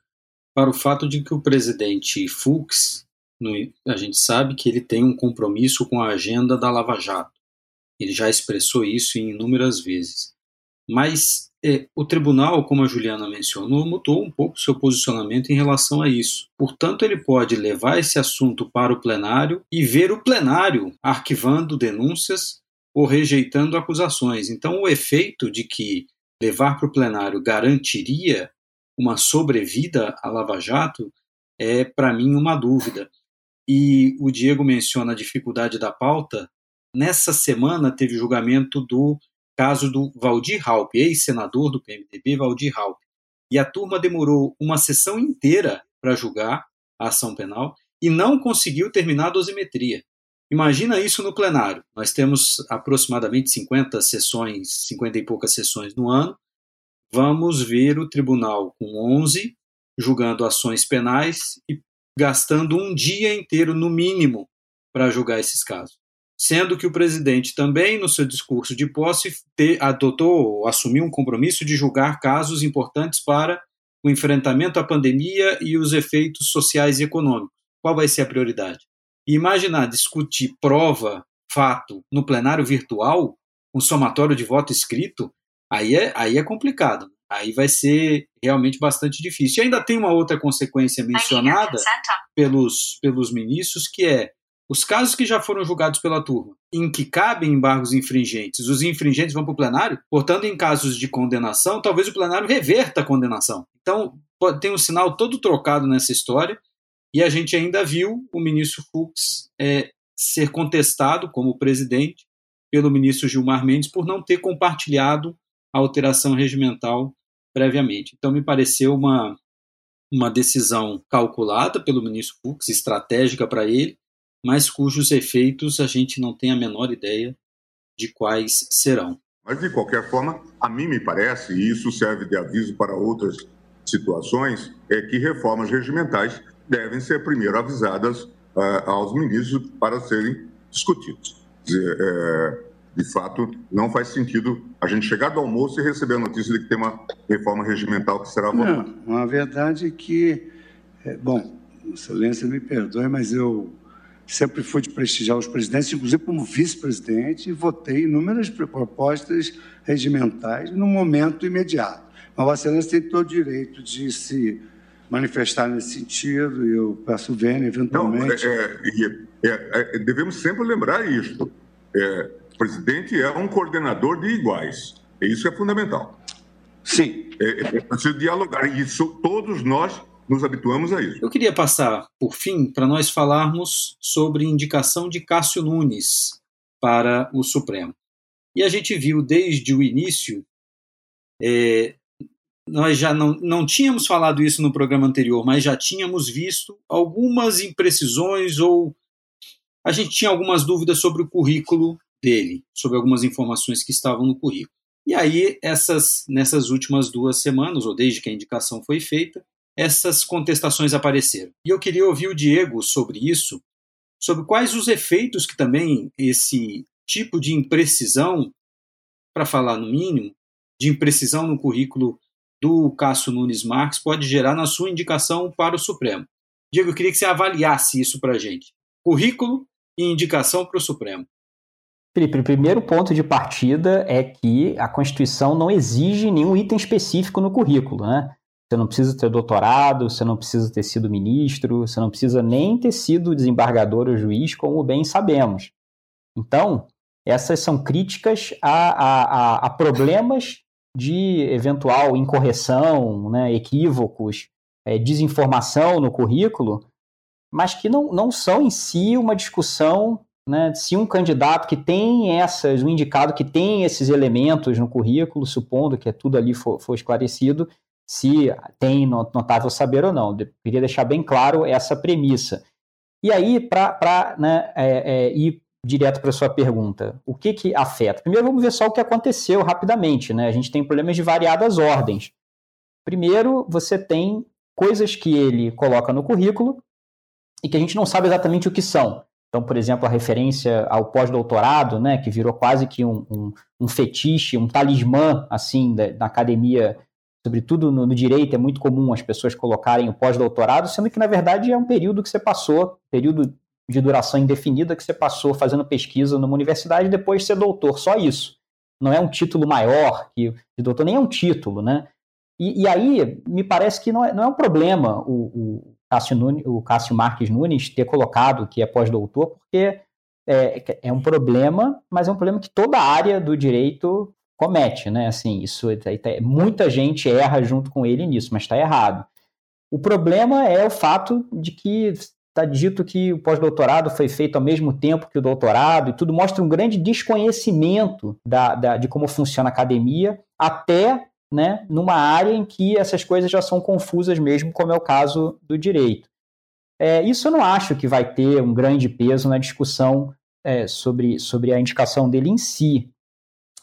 para o fato de que o presidente Fux, a gente sabe que ele tem um compromisso com a agenda da Lava Jato. Ele já expressou isso inúmeras vezes. Mas é, o tribunal, como a Juliana mencionou, mudou um pouco seu posicionamento em relação a isso. Portanto, ele pode levar esse assunto para o plenário e ver o plenário arquivando denúncias ou rejeitando acusações. Então, o efeito de que levar para o plenário garantiria uma sobrevida à Lava Jato é, para mim, uma dúvida. E o Diego menciona a dificuldade da pauta. Nessa semana teve julgamento do caso do Valdir Raup, ex-senador do PMDB, Valdir Raup. E a turma demorou uma sessão inteira para julgar a ação penal e não conseguiu terminar a dosimetria. Imagina isso no plenário. Nós temos aproximadamente 50 sessões, 50 e poucas sessões no ano. Vamos ver o tribunal com 11 julgando ações penais e gastando um dia inteiro, no mínimo, para julgar esses casos. Sendo que o presidente também, no seu discurso de posse, te, adotou, assumiu um compromisso de julgar casos importantes para o enfrentamento à pandemia e os efeitos sociais e econômicos. Qual vai ser a prioridade? E imaginar discutir prova, fato, no plenário virtual, um somatório de voto escrito, aí é, aí é complicado. Aí vai ser realmente bastante difícil. E ainda tem uma outra consequência mencionada pelos, pelos ministros, que é os casos que já foram julgados pela turma, em que cabem embargos infringentes, os infringentes vão para o plenário, portanto, em casos de condenação, talvez o plenário reverta a condenação. Então, tem um sinal todo trocado nessa história, e a gente ainda viu o ministro Fux é, ser contestado como presidente pelo ministro Gilmar Mendes por não ter compartilhado a alteração regimental previamente. Então, me pareceu uma, uma decisão calculada pelo ministro Fux, estratégica para ele, mas cujos efeitos a gente não tem a menor ideia de quais serão. Mas, de qualquer forma, a mim me parece, e isso serve de aviso para outras situações, é que reformas regimentais devem ser primeiro avisadas uh, aos ministros para serem discutidas. É, de fato, não faz sentido a gente chegar do almoço e receber a notícia de que tem uma reforma regimental que será votada. Não, a verdade é que, é, bom, Excelência me perdoe, mas eu sempre fui de prestigiar os presidentes, inclusive como vice-presidente, e votei inúmeras propostas regimentais no momento imediato. Mas Vossa Excelência tem todo o direito de se manifestar nesse sentido, e eu peço vênia, eventualmente. Não, é, é, é, é, devemos sempre lembrar isso. É, o presidente é um coordenador de iguais. Isso é fundamental. Sim. É, é preciso dialogar. E isso, todos nós nos habituamos a isso. Eu queria passar, por fim, para nós falarmos sobre indicação de Cássio Nunes para o Supremo. E a gente viu desde o início, é, nós já não, não tínhamos falado isso no programa anterior, mas já tínhamos visto algumas imprecisões ou a gente tinha algumas dúvidas sobre o currículo dele, sobre algumas informações que estavam no currículo. E aí, essas, nessas últimas duas semanas, ou desde que a indicação foi feita, essas contestações apareceram. E eu queria ouvir o Diego sobre isso, sobre quais os efeitos que também esse tipo de imprecisão, para falar no mínimo, de imprecisão no currículo do Cássio Nunes Marques pode gerar na sua indicação para o Supremo. Diego, eu queria que você avaliasse isso para a gente. Currículo e indicação para o Supremo. Felipe, o primeiro ponto de partida é que a Constituição não exige nenhum item específico no currículo, né? Você não precisa ter doutorado, você não precisa ter sido ministro, você não precisa nem ter sido desembargador ou juiz, como bem sabemos. Então, essas são críticas a, a, a problemas de eventual incorreção, né, equívocos, é, desinformação no currículo, mas que não, não são em si uma discussão né, se um candidato que tem essas, um indicado que tem esses elementos no currículo, supondo que tudo ali for, for esclarecido, se tem notável saber ou não. Eu queria deixar bem claro essa premissa. E aí, para né, é, é, ir direto para a sua pergunta, o que, que afeta? Primeiro, vamos ver só o que aconteceu rapidamente. Né? A gente tem problemas de variadas ordens. Primeiro, você tem coisas que ele coloca no currículo e que a gente não sabe exatamente o que são. Então, por exemplo, a referência ao pós-doutorado, né, que virou quase que um, um, um fetiche, um talismã, assim, da, da academia sobretudo no, no, direito, é muito comum as pessoas colocarem o pós-doutorado, sendo que, na verdade, é um período que você passou, período de duração indefinida que você passou fazendo pesquisa numa universidade e depois ser doutor, só isso. Não é um título maior que de doutor, nem é um título, né? E, e aí, me parece que não é, não é um problema o, o, Cássio Nunes, o Cássio Marques Nunes ter colocado que é pós-doutor, porque é, é um problema, mas é um problema que toda a área do direito comete, né? Assim, isso tá, tá, muita gente erra junto com ele nisso, mas está errado. O problema é o fato de que está dito que o pós-doutorado foi feito ao mesmo tempo que o doutorado, e tudo mostra um grande desconhecimento da, da, de como funciona a academia, até né, numa área em que essas coisas já são confusas mesmo, como é o caso do direito. É, isso eu não acho que vai ter um grande peso na discussão é, sobre, sobre a indicação dele em si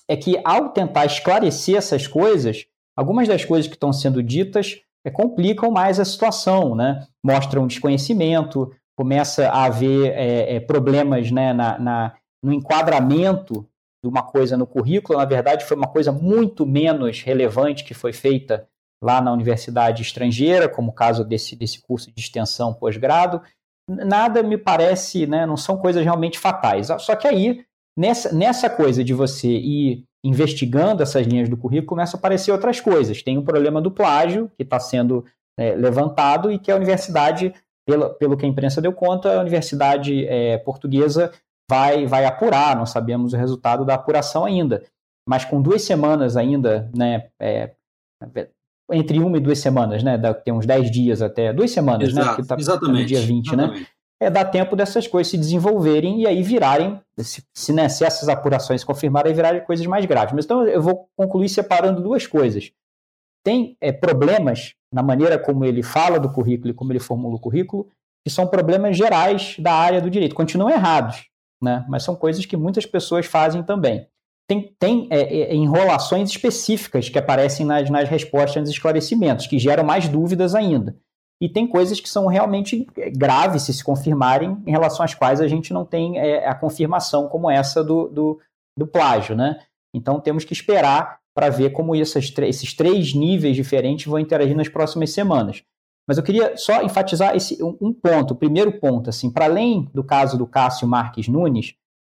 é que, ao tentar esclarecer essas coisas, algumas das coisas que estão sendo ditas é, complicam mais a situação, né? Mostram desconhecimento, começa a haver é, é, problemas né, na, na, no enquadramento de uma coisa no currículo. Na verdade, foi uma coisa muito menos relevante que foi feita lá na universidade estrangeira, como o caso desse, desse curso de extensão pós-grado. Nada me parece, né, não são coisas realmente fatais. Só que aí Nessa, nessa coisa de você ir investigando essas linhas do currículo, começam a aparecer outras coisas. Tem um problema do plágio que está sendo é, levantado e que a universidade, pelo, pelo que a imprensa deu conta, a universidade é, portuguesa vai, vai apurar, não sabemos o resultado da apuração ainda. Mas com duas semanas ainda, né, é, entre uma e duas semanas, né, tem uns dez dias até, duas semanas, né, Exato, né, que tá, exatamente, no dia 20, né? exatamente. né? É dar tempo dessas coisas se desenvolverem e aí virarem, se, se, né, se essas apurações se confirmarem, virarem coisas mais graves. Mas então eu vou concluir separando duas coisas. Tem é, problemas na maneira como ele fala do currículo e como ele formula o currículo, que são problemas gerais da área do direito. Continuam errados, né? mas são coisas que muitas pessoas fazem também. Tem, tem é, é, enrolações específicas que aparecem nas, nas respostas, nos esclarecimentos, que geram mais dúvidas ainda. E tem coisas que são realmente é, graves se se confirmarem, em relação às quais a gente não tem é, a confirmação como essa do, do, do plágio. Né? Então temos que esperar para ver como essas, esses três níveis diferentes vão interagir nas próximas semanas. Mas eu queria só enfatizar esse um ponto, o primeiro ponto, assim, para além do caso do Cássio Marques Nunes,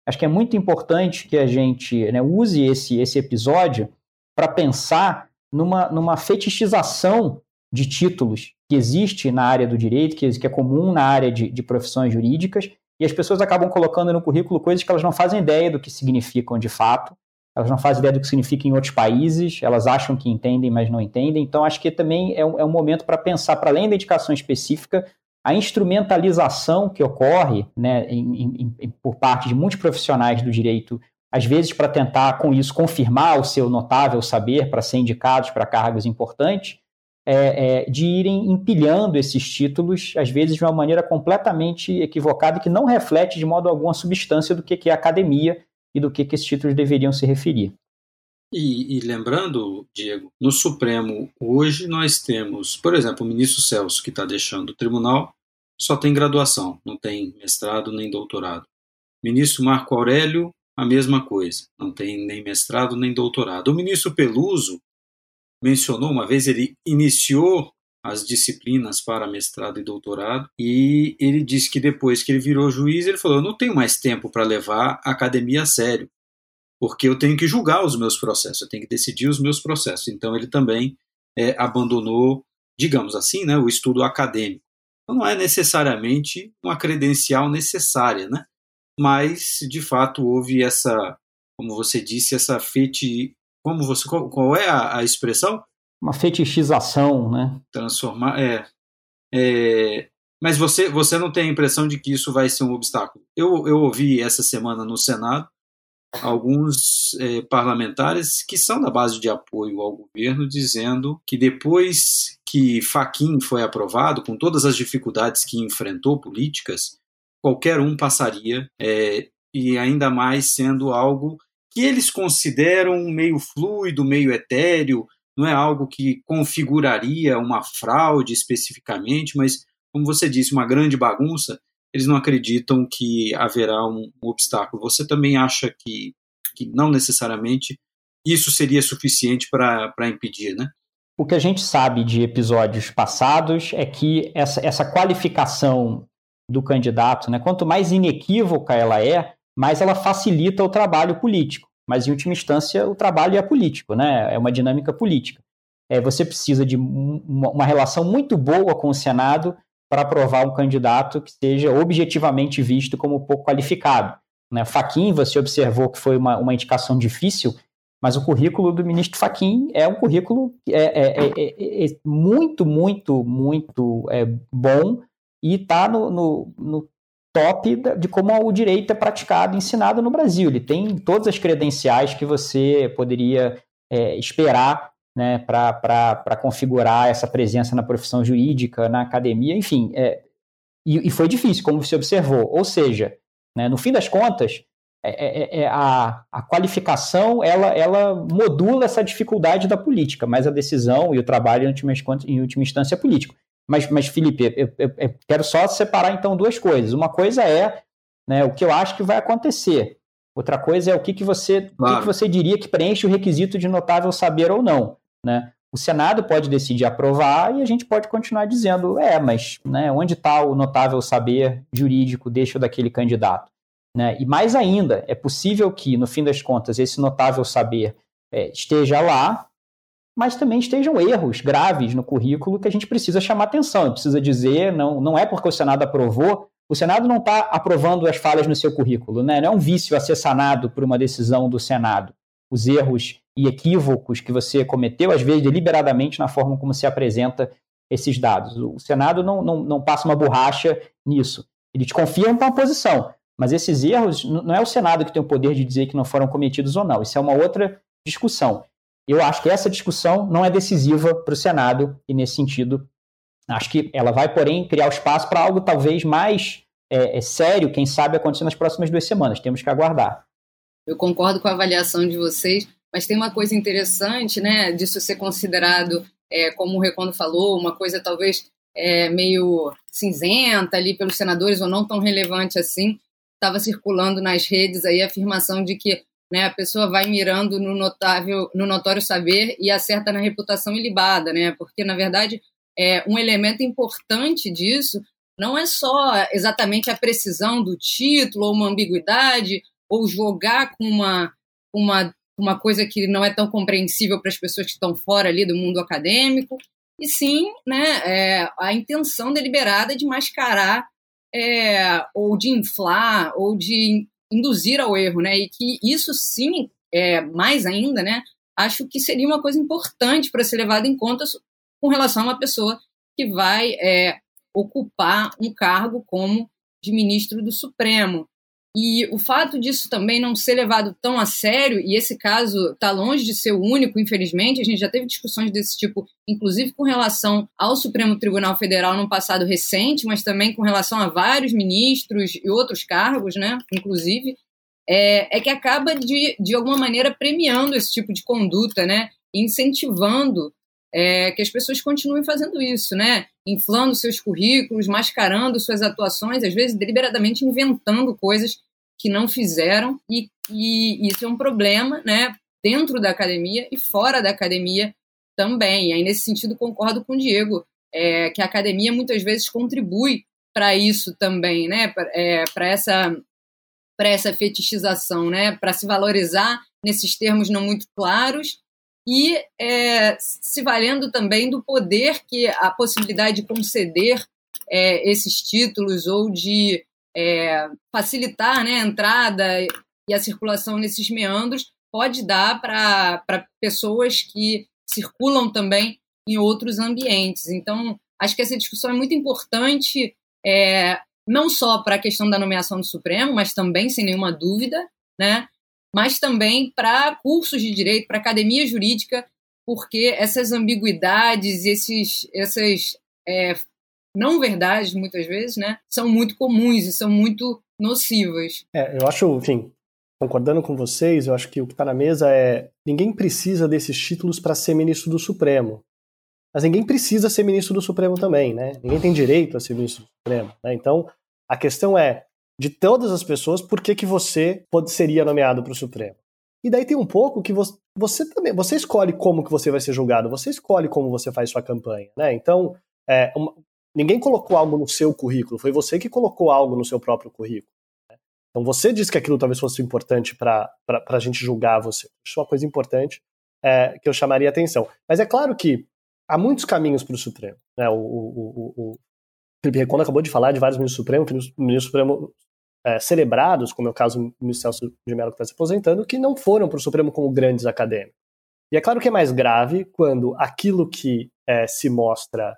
acho que é muito importante que a gente né, use esse, esse episódio para pensar numa, numa fetichização de títulos que existe na área do direito, que, que é comum na área de, de profissões jurídicas, e as pessoas acabam colocando no currículo coisas que elas não fazem ideia do que significam de fato, elas não fazem ideia do que significa em outros países, elas acham que entendem, mas não entendem. Então, acho que também é um, é um momento para pensar, para além da indicação específica, a instrumentalização que ocorre né, em, em, por parte de muitos profissionais do direito, às vezes para tentar, com isso, confirmar o seu notável saber para ser indicados para cargos importantes, é, é, de irem empilhando esses títulos, às vezes de uma maneira completamente equivocada, que não reflete de modo algum a substância do que é academia e do que, que esses títulos deveriam se referir. E, e, lembrando, Diego, no Supremo hoje nós temos, por exemplo, o ministro Celso, que está deixando o tribunal, só tem graduação, não tem mestrado nem doutorado. Ministro Marco Aurélio, a mesma coisa, não tem nem mestrado nem doutorado. O ministro Peluso mencionou uma vez, ele iniciou as disciplinas para mestrado e doutorado. E ele disse que depois que ele virou juiz, ele falou: Eu não tenho mais tempo para levar a academia a sério, porque eu tenho que julgar os meus processos, eu tenho que decidir os meus processos. Então ele também é, abandonou, digamos assim, né, o estudo acadêmico. Então não é necessariamente uma credencial necessária, né? mas de fato houve essa, como você disse, essa fete. Como você, qual, qual é a, a expressão? uma fetichização, né? Transformar, é, é, mas você, você não tem a impressão de que isso vai ser um obstáculo? Eu, eu ouvi essa semana no Senado alguns é, parlamentares que são da base de apoio ao governo dizendo que depois que Faquin foi aprovado, com todas as dificuldades que enfrentou políticas, qualquer um passaria é, e ainda mais sendo algo que eles consideram meio fluido, meio etéreo, não é algo que configuraria uma fraude especificamente, mas, como você disse, uma grande bagunça, eles não acreditam que haverá um, um obstáculo. Você também acha que, que não necessariamente isso seria suficiente para impedir, né? O que a gente sabe de episódios passados é que essa, essa qualificação do candidato, né, quanto mais inequívoca ela é, mais ela facilita o trabalho político mas em última instância o trabalho é político, né? É uma dinâmica política. É, você precisa de uma, relação muito boa com o Senado para aprovar um candidato que seja objetivamente visto como pouco qualificado. Né? Faquim, você observou que foi uma, uma indicação difícil, mas o currículo do ministro Faquim é um currículo é, é, é, é muito, muito, muito bom e está no, no, no, top de como o direito é praticado ensinado no Brasil. Ele tem todas as credenciais que você poderia é, esperar né, para configurar essa presença na profissão jurídica, na academia, enfim. É, e, e, foi difícil, como você observou. Ou seja, né, no fim das contas, é, é, é a, a, qualificação ela, ela modula essa dificuldade da política, mas a decisão e o trabalho, em última, em última instância, é político. Mas, mas Felipe, eu, eu, eu, quero só separar então duas coisas. Uma coisa é né, o que eu acho que vai acontecer. Outra coisa é o que, que você claro. o que, que, você diria que preenche o requisito de notável saber ou não. Né? O Senado pode decidir aprovar e a gente pode continuar dizendo, é, mas né, onde está o notável saber jurídico deixa daquele candidato? Né? E mais ainda, é possível que, no fim das contas, esse notável saber é, esteja lá, mas também estejam erros graves no currículo que a gente precisa chamar atenção, precisa dizer, não, não é porque o Senado aprovou, o Senado não está aprovando as falhas no seu currículo, né? não é um vício a ser sanado por uma decisão do Senado. Os erros e equívocos que você cometeu, às vezes deliberadamente, na forma como se apresenta esses dados. O Senado não, não, não passa uma borracha nisso. ele te confirma uma posição. Mas esses erros, não é o Senado que tem o poder de dizer que não foram cometidos ou não. Isso é uma outra discussão. Eu acho que essa discussão não é decisiva para o Senado, e nesse sentido, acho que ela vai, porém, criar o espaço para algo talvez mais é, é, sério, quem sabe, acontecer nas próximas duas semanas. Temos que aguardar. Eu concordo com a avaliação de vocês, mas tem uma coisa interessante, né, disso ser considerado, é, como o Recondo falou, uma coisa talvez é, meio cinzenta ali pelos senadores ou não tão relevante assim. Estava circulando nas redes aí a afirmação de que né? A pessoa vai mirando no notável, no notório saber e acerta na reputação ilibada, né? Porque na verdade é um elemento importante disso não é só exatamente a precisão do título ou uma ambiguidade ou jogar com uma uma uma coisa que não é tão compreensível para as pessoas que estão fora ali do mundo acadêmico, e sim né, é, a intenção deliberada de mascarar é, ou de inflar ou de induzir ao erro, né? E que isso sim, é, mais ainda, né? Acho que seria uma coisa importante para ser levada em conta com relação a uma pessoa que vai é, ocupar um cargo como de ministro do Supremo. E o fato disso também não ser levado tão a sério, e esse caso está longe de ser o único, infelizmente, a gente já teve discussões desse tipo, inclusive com relação ao Supremo Tribunal Federal no passado recente, mas também com relação a vários ministros e outros cargos, né, inclusive, é, é que acaba de, de alguma maneira premiando esse tipo de conduta, né, incentivando é, que as pessoas continuem fazendo isso, né? Inflando seus currículos, mascarando suas atuações, às vezes deliberadamente inventando coisas que não fizeram, e, e isso é um problema, né, dentro da academia e fora da academia também. E aí, nesse sentido, concordo com o Diego, é, que a academia muitas vezes contribui para isso também, né, para é, essa, essa fetichização, né, para se valorizar nesses termos não muito claros e é, se valendo também do poder que a possibilidade de conceder é, esses títulos ou de é, facilitar né, a entrada e a circulação nesses meandros pode dar para pessoas que circulam também em outros ambientes. Então, acho que essa discussão é muito importante, é, não só para a questão da nomeação do Supremo, mas também, sem nenhuma dúvida, né? mas também para cursos de direito, para academia jurídica, porque essas ambiguidades, esses, essas é, não verdades, muitas vezes, né, são muito comuns e são muito nocivas. É, eu acho, enfim, concordando com vocês, eu acho que o que está na mesa é ninguém precisa desses títulos para ser ministro do Supremo. Mas ninguém precisa ser ministro do Supremo também, né? Ninguém tem direito a ser ministro do Supremo. Né? Então, a questão é, de todas as pessoas, por que, que você pode, seria nomeado para o Supremo? E daí tem um pouco que você, você, também, você escolhe como que você vai ser julgado, você escolhe como você faz sua campanha, né? Então, é, uma, Ninguém colocou algo no seu currículo, foi você que colocou algo no seu próprio currículo. Né? Então você disse que aquilo talvez fosse importante para a gente julgar você. Isso é uma coisa importante é, que eu chamaria atenção. Mas é claro que há muitos caminhos para o Supremo. Né? O, o, o, o Felipe Recondo acabou de falar de vários ministros Supremos, ministros Supremo é, celebrados, como é o caso do ministro Celso de Mello que está se aposentando, que não foram para o Supremo como grandes acadêmicos. E é claro que é mais grave quando aquilo que é, se mostra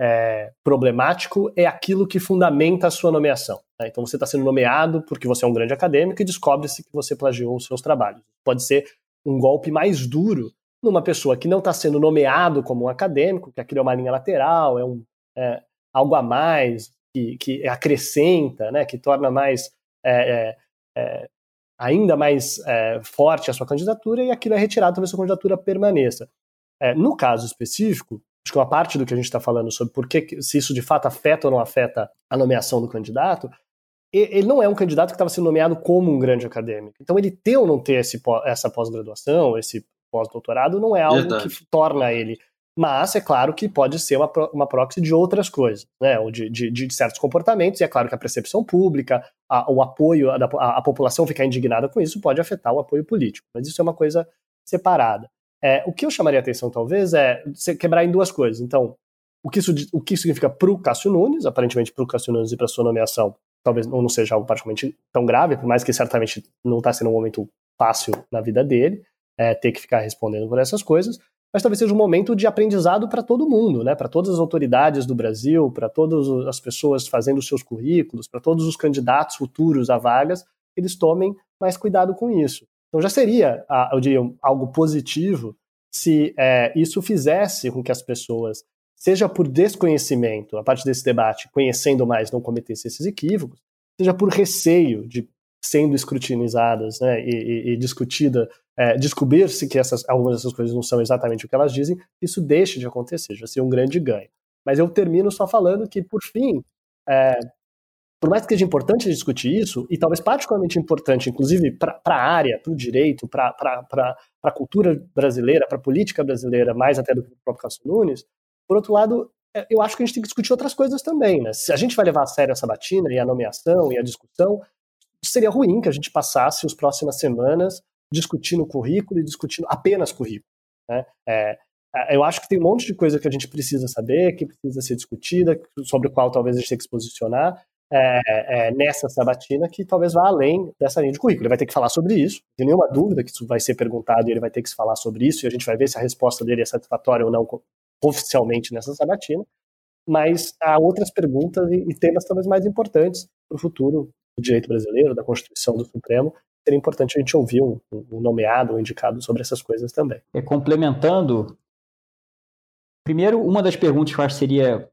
é, problemático é aquilo que fundamenta a sua nomeação. Né? Então você está sendo nomeado porque você é um grande acadêmico e descobre-se que você plagiou os seus trabalhos. Pode ser um golpe mais duro numa pessoa que não está sendo nomeado como um acadêmico, que aquilo é uma linha lateral, é, um, é algo a mais, que, que acrescenta, né, que torna mais é, é, é ainda mais é, forte a sua candidatura e aquilo é retirado para que a sua candidatura permaneça. no caso específico, acho que uma parte do que a gente está falando sobre por que, se isso de fato afeta ou não afeta a nomeação do candidato, ele não é um candidato que estava sendo nomeado como um grande acadêmico. Então, ele ter ou não ter esse, essa pós-graduação, esse pós-doutorado, não é algo Verdade. que torna ele. Mas é claro que pode ser uma, uma proxy de outras coisas, né? Ou de, de, de certos comportamentos, e é claro que a percepção pública, a, o apoio, a, a, a população ficar indignada com isso pode afetar o apoio político. Mas isso é uma coisa separada. É, o que eu chamaria atenção, talvez, é você quebrar em duas coisas. Então, o que isso, o que significa para o Cássio Nunes, aparentemente para o Cássio Nunes e para sua nomeação, talvez não seja algo particularmente tão grave, por mais que certamente não está sendo um momento fácil na vida dele, é, ter que ficar respondendo por essas coisas. mas talvez seja um momento de aprendizado para todo mundo, né? para todas as autoridades do Brasil, para todas as pessoas fazendo seus currículos, para todos os candidatos futuros a vagas, eles tomem mais cuidado com isso. Então já seria, eu diria, algo positivo se é, isso fizesse com que as pessoas, seja por desconhecimento, a partir desse debate, conhecendo mais, não cometessem esses equívocos, seja por receio de sendo escrutinizadas né, e, e, e discutida, é, descobrir-se que essas, algumas dessas coisas não são exatamente o que elas dizem, isso deixe de acontecer, já seria um grande ganho. Mas eu termino só falando que, por fim, é, por mais que seja importante discutir isso, e talvez particularmente importante, inclusive para a área, para o direito, para a cultura brasileira, para a política brasileira, mais até do que o próprio Cássio Nunes, por outro lado, é, eu acho que a gente tem que discutir outras coisas também. Né? Se a gente vai levar a sério essa batina e a nomeação e a discussão, seria ruim que a gente passasse as próximas semanas discutindo currículo e discutindo apenas currículo. Né? É, é, eu acho que tem um monte de coisa que a gente precisa saber, que precisa ser discutida, sobre o qual talvez a gente tenha que se posicionar, é, é, nessa sabatina que talvez vá além dessa linha de currículo. Ele vai ter que falar sobre isso, não tem nenhuma dúvida que isso vai ser perguntado e ele vai ter que falar sobre isso, e a gente vai ver se a resposta dele é satisfatória ou não oficialmente nessa sabatina. Mas há outras perguntas e, e temas talvez mais importantes para o futuro do direito brasileiro, da Constituição do Supremo. Seria importante a gente ouvir um, um nomeado, um indicado sobre essas coisas também. É, complementando, primeiro, uma das perguntas que eu acho seria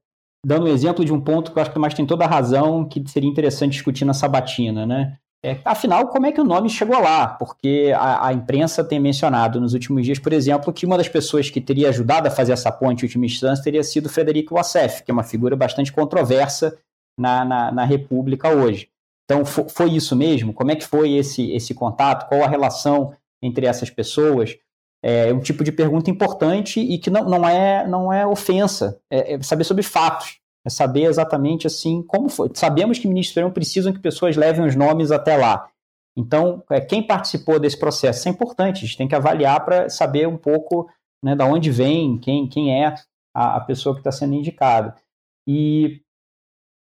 dando um exemplo de um ponto que eu acho que o Tomás tem toda a razão, que seria interessante discutir na sabatina, né? É, afinal, como é que o nome chegou lá? Porque a, a, imprensa tem mencionado nos últimos dias, por exemplo, que uma das pessoas que teria ajudado a fazer essa ponte em última instância teria sido Frederico Wassef, que é uma figura bastante controversa na, na, na República hoje. Então, foi isso mesmo? Como é que foi esse, esse contato? Qual a relação entre essas pessoas? É um tipo de pergunta importante e que não, não, é, não é ofensa, é, é saber sobre fatos, é saber exatamente assim como foi. Sabemos que ministros Supremo precisam que pessoas levem os nomes até lá. Então, é, quem participou desse processo, isso é importante, a gente tem que avaliar para saber um pouco né, da onde vem, quem, quem é a, a pessoa que está sendo indicada. E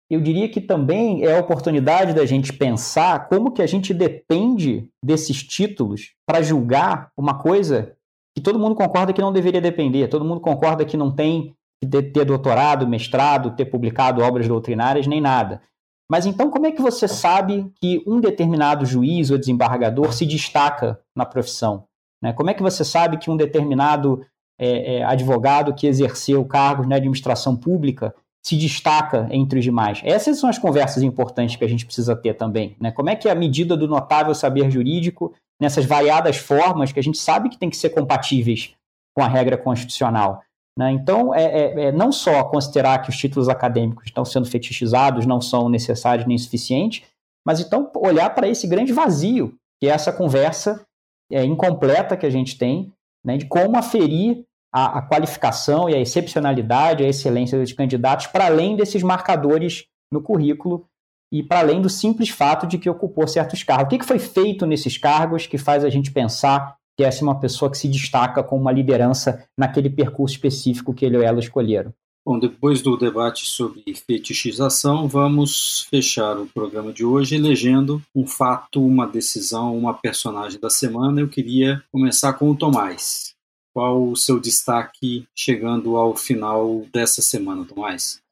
eu diria que também é a oportunidade da gente pensar como que a gente depende desses títulos para julgar uma coisa que todo mundo concorda que não deveria depender, todo mundo concorda que não tem que ter doutorado, mestrado, ter publicado obras doutrinárias, nem nada. Mas então, como é que você sabe que um determinado juiz ou desembargador se destaca na profissão? Né? Como é que você sabe que um determinado é, é, advogado que exerceu cargos na administração pública se destaca entre os demais? Essas são as conversas importantes que a gente precisa ter também. Né? Como é que a medida do notável saber jurídico nessas variadas formas que a gente sabe que tem que ser compatíveis com a regra constitucional. Né? Então, é, é, é, não só considerar que os títulos acadêmicos estão sendo fetichizados, não são necessários nem suficientes, mas então olhar para esse grande vazio, que é essa conversa é, incompleta que a gente tem, né, de como aferir a, a, qualificação e a excepcionalidade, a excelência dos candidatos, para além desses marcadores no currículo e para além do simples fato de que ocupou certos cargos. O que foi feito nesses cargos que faz a gente pensar que essa é uma pessoa que se destaca com uma liderança naquele percurso específico que ele ou ela escolheram? Bom, depois do debate sobre fetichização, vamos fechar o programa de hoje elegendo um fato, uma decisão, uma personagem da semana. Eu queria começar com o Tomás. Qual o seu destaque chegando ao final dessa semana, Tomás?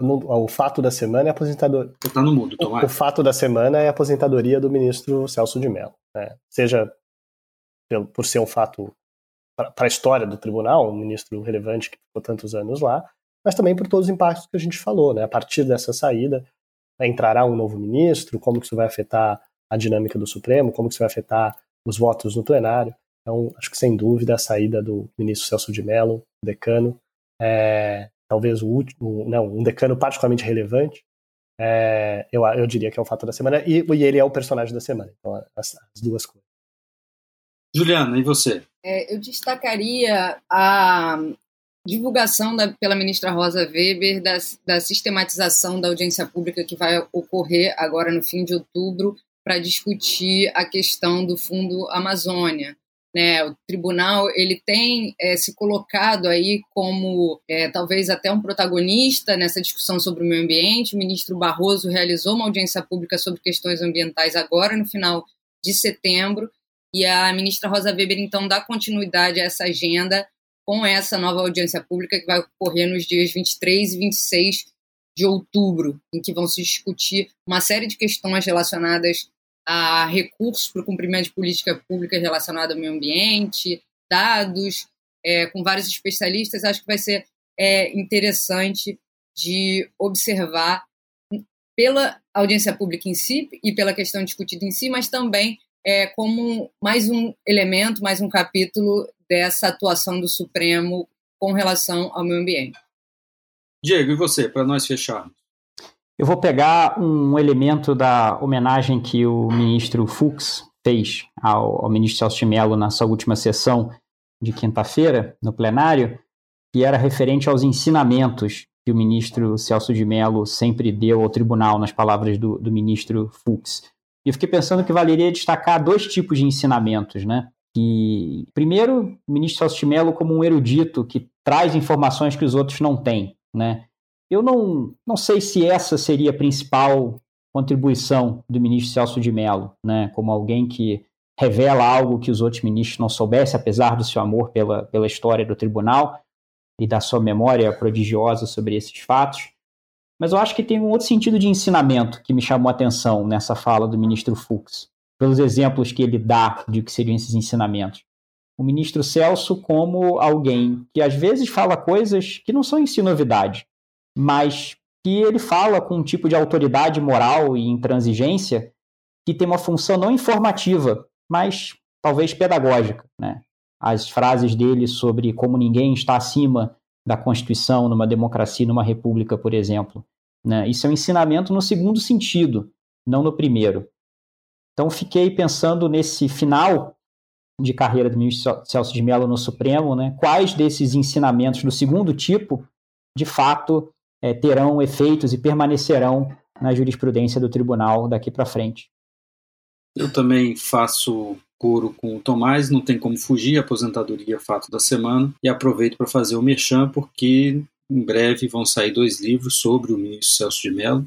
O, o, fato da semana é aposentadoria. Está no Tomás. O, o, fato da semana é a aposentadoria do ministro Celso de Mello. Né? Seja pelo, por ser um fato para a história do tribunal, um ministro relevante que ficou tantos anos lá, mas também por todos os impactos que a gente falou. Né? A partir dessa saída, né, entrará um novo ministro, como que isso vai afetar a dinâmica do Supremo, como que isso vai afetar os votos no plenário. Então, acho que sem dúvida a saída do ministro Celso de Mello, decano, é, talvez o último, não, um decano particularmente relevante, é, eu, eu diria que é o fato da semana, e, e ele é o personagem da semana. Então, as, as duas coisas. Juliana, e você? É, eu destacaria a divulgação da, pela ministra Rosa Weber da, da sistematização da audiência pública que vai ocorrer agora no fim de outubro para discutir a questão do Fundo Amazônia. Né, o tribunal ele tem é, se colocado aí como é, talvez até um protagonista nessa discussão sobre o meio ambiente. O ministro Barroso realizou uma audiência pública sobre questões ambientais agora no final de setembro e a ministra Rosa Weber então dá continuidade a essa agenda com essa nova audiência pública que vai ocorrer nos dias 23 e 26 de outubro, em que vão se discutir uma série de questões relacionadas a recursos para o cumprimento de política pública relacionada ao meio ambiente, dados, é, com vários especialistas. Acho que vai ser é, interessante de observar pela audiência pública em si e pela questão discutida em si, mas também é, como mais um elemento, mais um capítulo dessa atuação do Supremo com relação ao meio ambiente. Diego, e você, para nós fecharmos? Eu vou pegar um elemento da homenagem que o ministro Fux fez ao, ao ministro Celso de Mello na sua última sessão de quinta-feira, no plenário, que era referente aos ensinamentos que o ministro Celso de Mello sempre deu ao tribunal, nas palavras do, do ministro Fux. E eu fiquei pensando que valeria destacar dois tipos de ensinamentos, né? Que, primeiro, o ministro Celso de Mello como um erudito que traz informações que os outros não têm, né? Eu não, não sei se essa seria a principal contribuição do ministro Celso de Mello, né? Como alguém que revela algo que os outros ministros não soubessem, apesar do seu amor pela, pela história do tribunal e da sua memória prodigiosa sobre esses fatos. Mas eu acho que tem um outro sentido de ensinamento que me chamou a atenção nessa fala do ministro Fux, pelos exemplos que ele dá de que seriam esses ensinamentos. O ministro Celso como alguém que às vezes fala coisas que não são em si novidade, mas que ele fala com um tipo de autoridade moral e intransigência que tem uma função não informativa, mas talvez pedagógica. Né? As frases dele sobre como ninguém está acima da Constituição numa democracia, numa república, por exemplo. Né? Isso é um ensinamento no segundo sentido, não no primeiro. Então, fiquei pensando nesse final de carreira do ministro Celso de Mello no Supremo, né? quais desses ensinamentos do segundo tipo, de fato, é, terão efeitos e permanecerão na jurisprudência do tribunal daqui para frente. Eu também faço coro com o Tomás, não tem como fugir, aposentadoria fato da semana, e aproveito para fazer o merchan, porque em breve vão sair dois livros sobre o ministro Celso de Mello,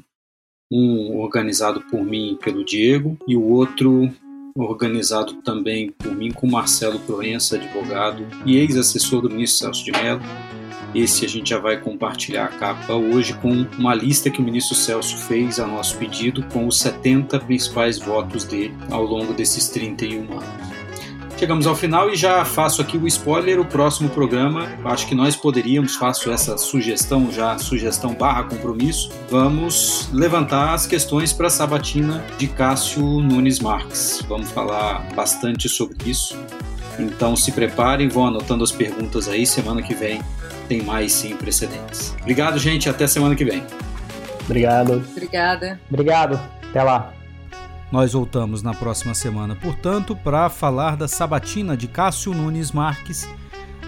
um organizado por mim e pelo Diego, e o outro organizado também por mim com Marcelo Proença, advogado e ex-assessor do ministro Celso de Mello. Esse a gente já vai compartilhar a capa hoje com uma lista que o ministro Celso fez a nosso pedido com os 70 principais votos dele ao longo desses 31 anos. Chegamos ao final e já faço aqui o spoiler. O próximo programa, acho que nós poderíamos, faço essa sugestão, já sugestão barra compromisso, vamos levantar as questões para a sabatina de Cássio Nunes Marques. Vamos falar bastante sobre isso. Então se preparem, vão anotando as perguntas aí. Semana que vem tem mais sim precedentes. Obrigado, gente. Até semana que vem. Obrigado. Obrigada. Obrigado. Até lá. Nós voltamos na próxima semana, portanto, para falar da sabatina de Cássio Nunes Marques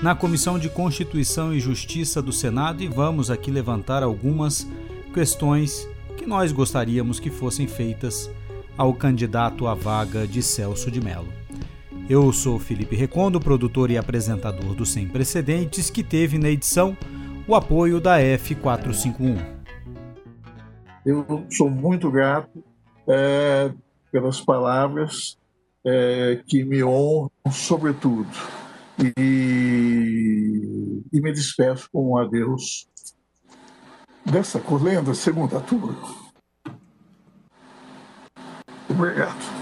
na Comissão de Constituição e Justiça do Senado e vamos aqui levantar algumas questões que nós gostaríamos que fossem feitas ao candidato à vaga de Celso de Mello. Eu sou Felipe Recondo, produtor e apresentador do Sem Precedentes, que teve na edição o apoio da F451. Eu sou muito grato é, pelas palavras é, que me honram, sobretudo. E, e me despeço com um adeus dessa colenda segunda turma. Obrigado.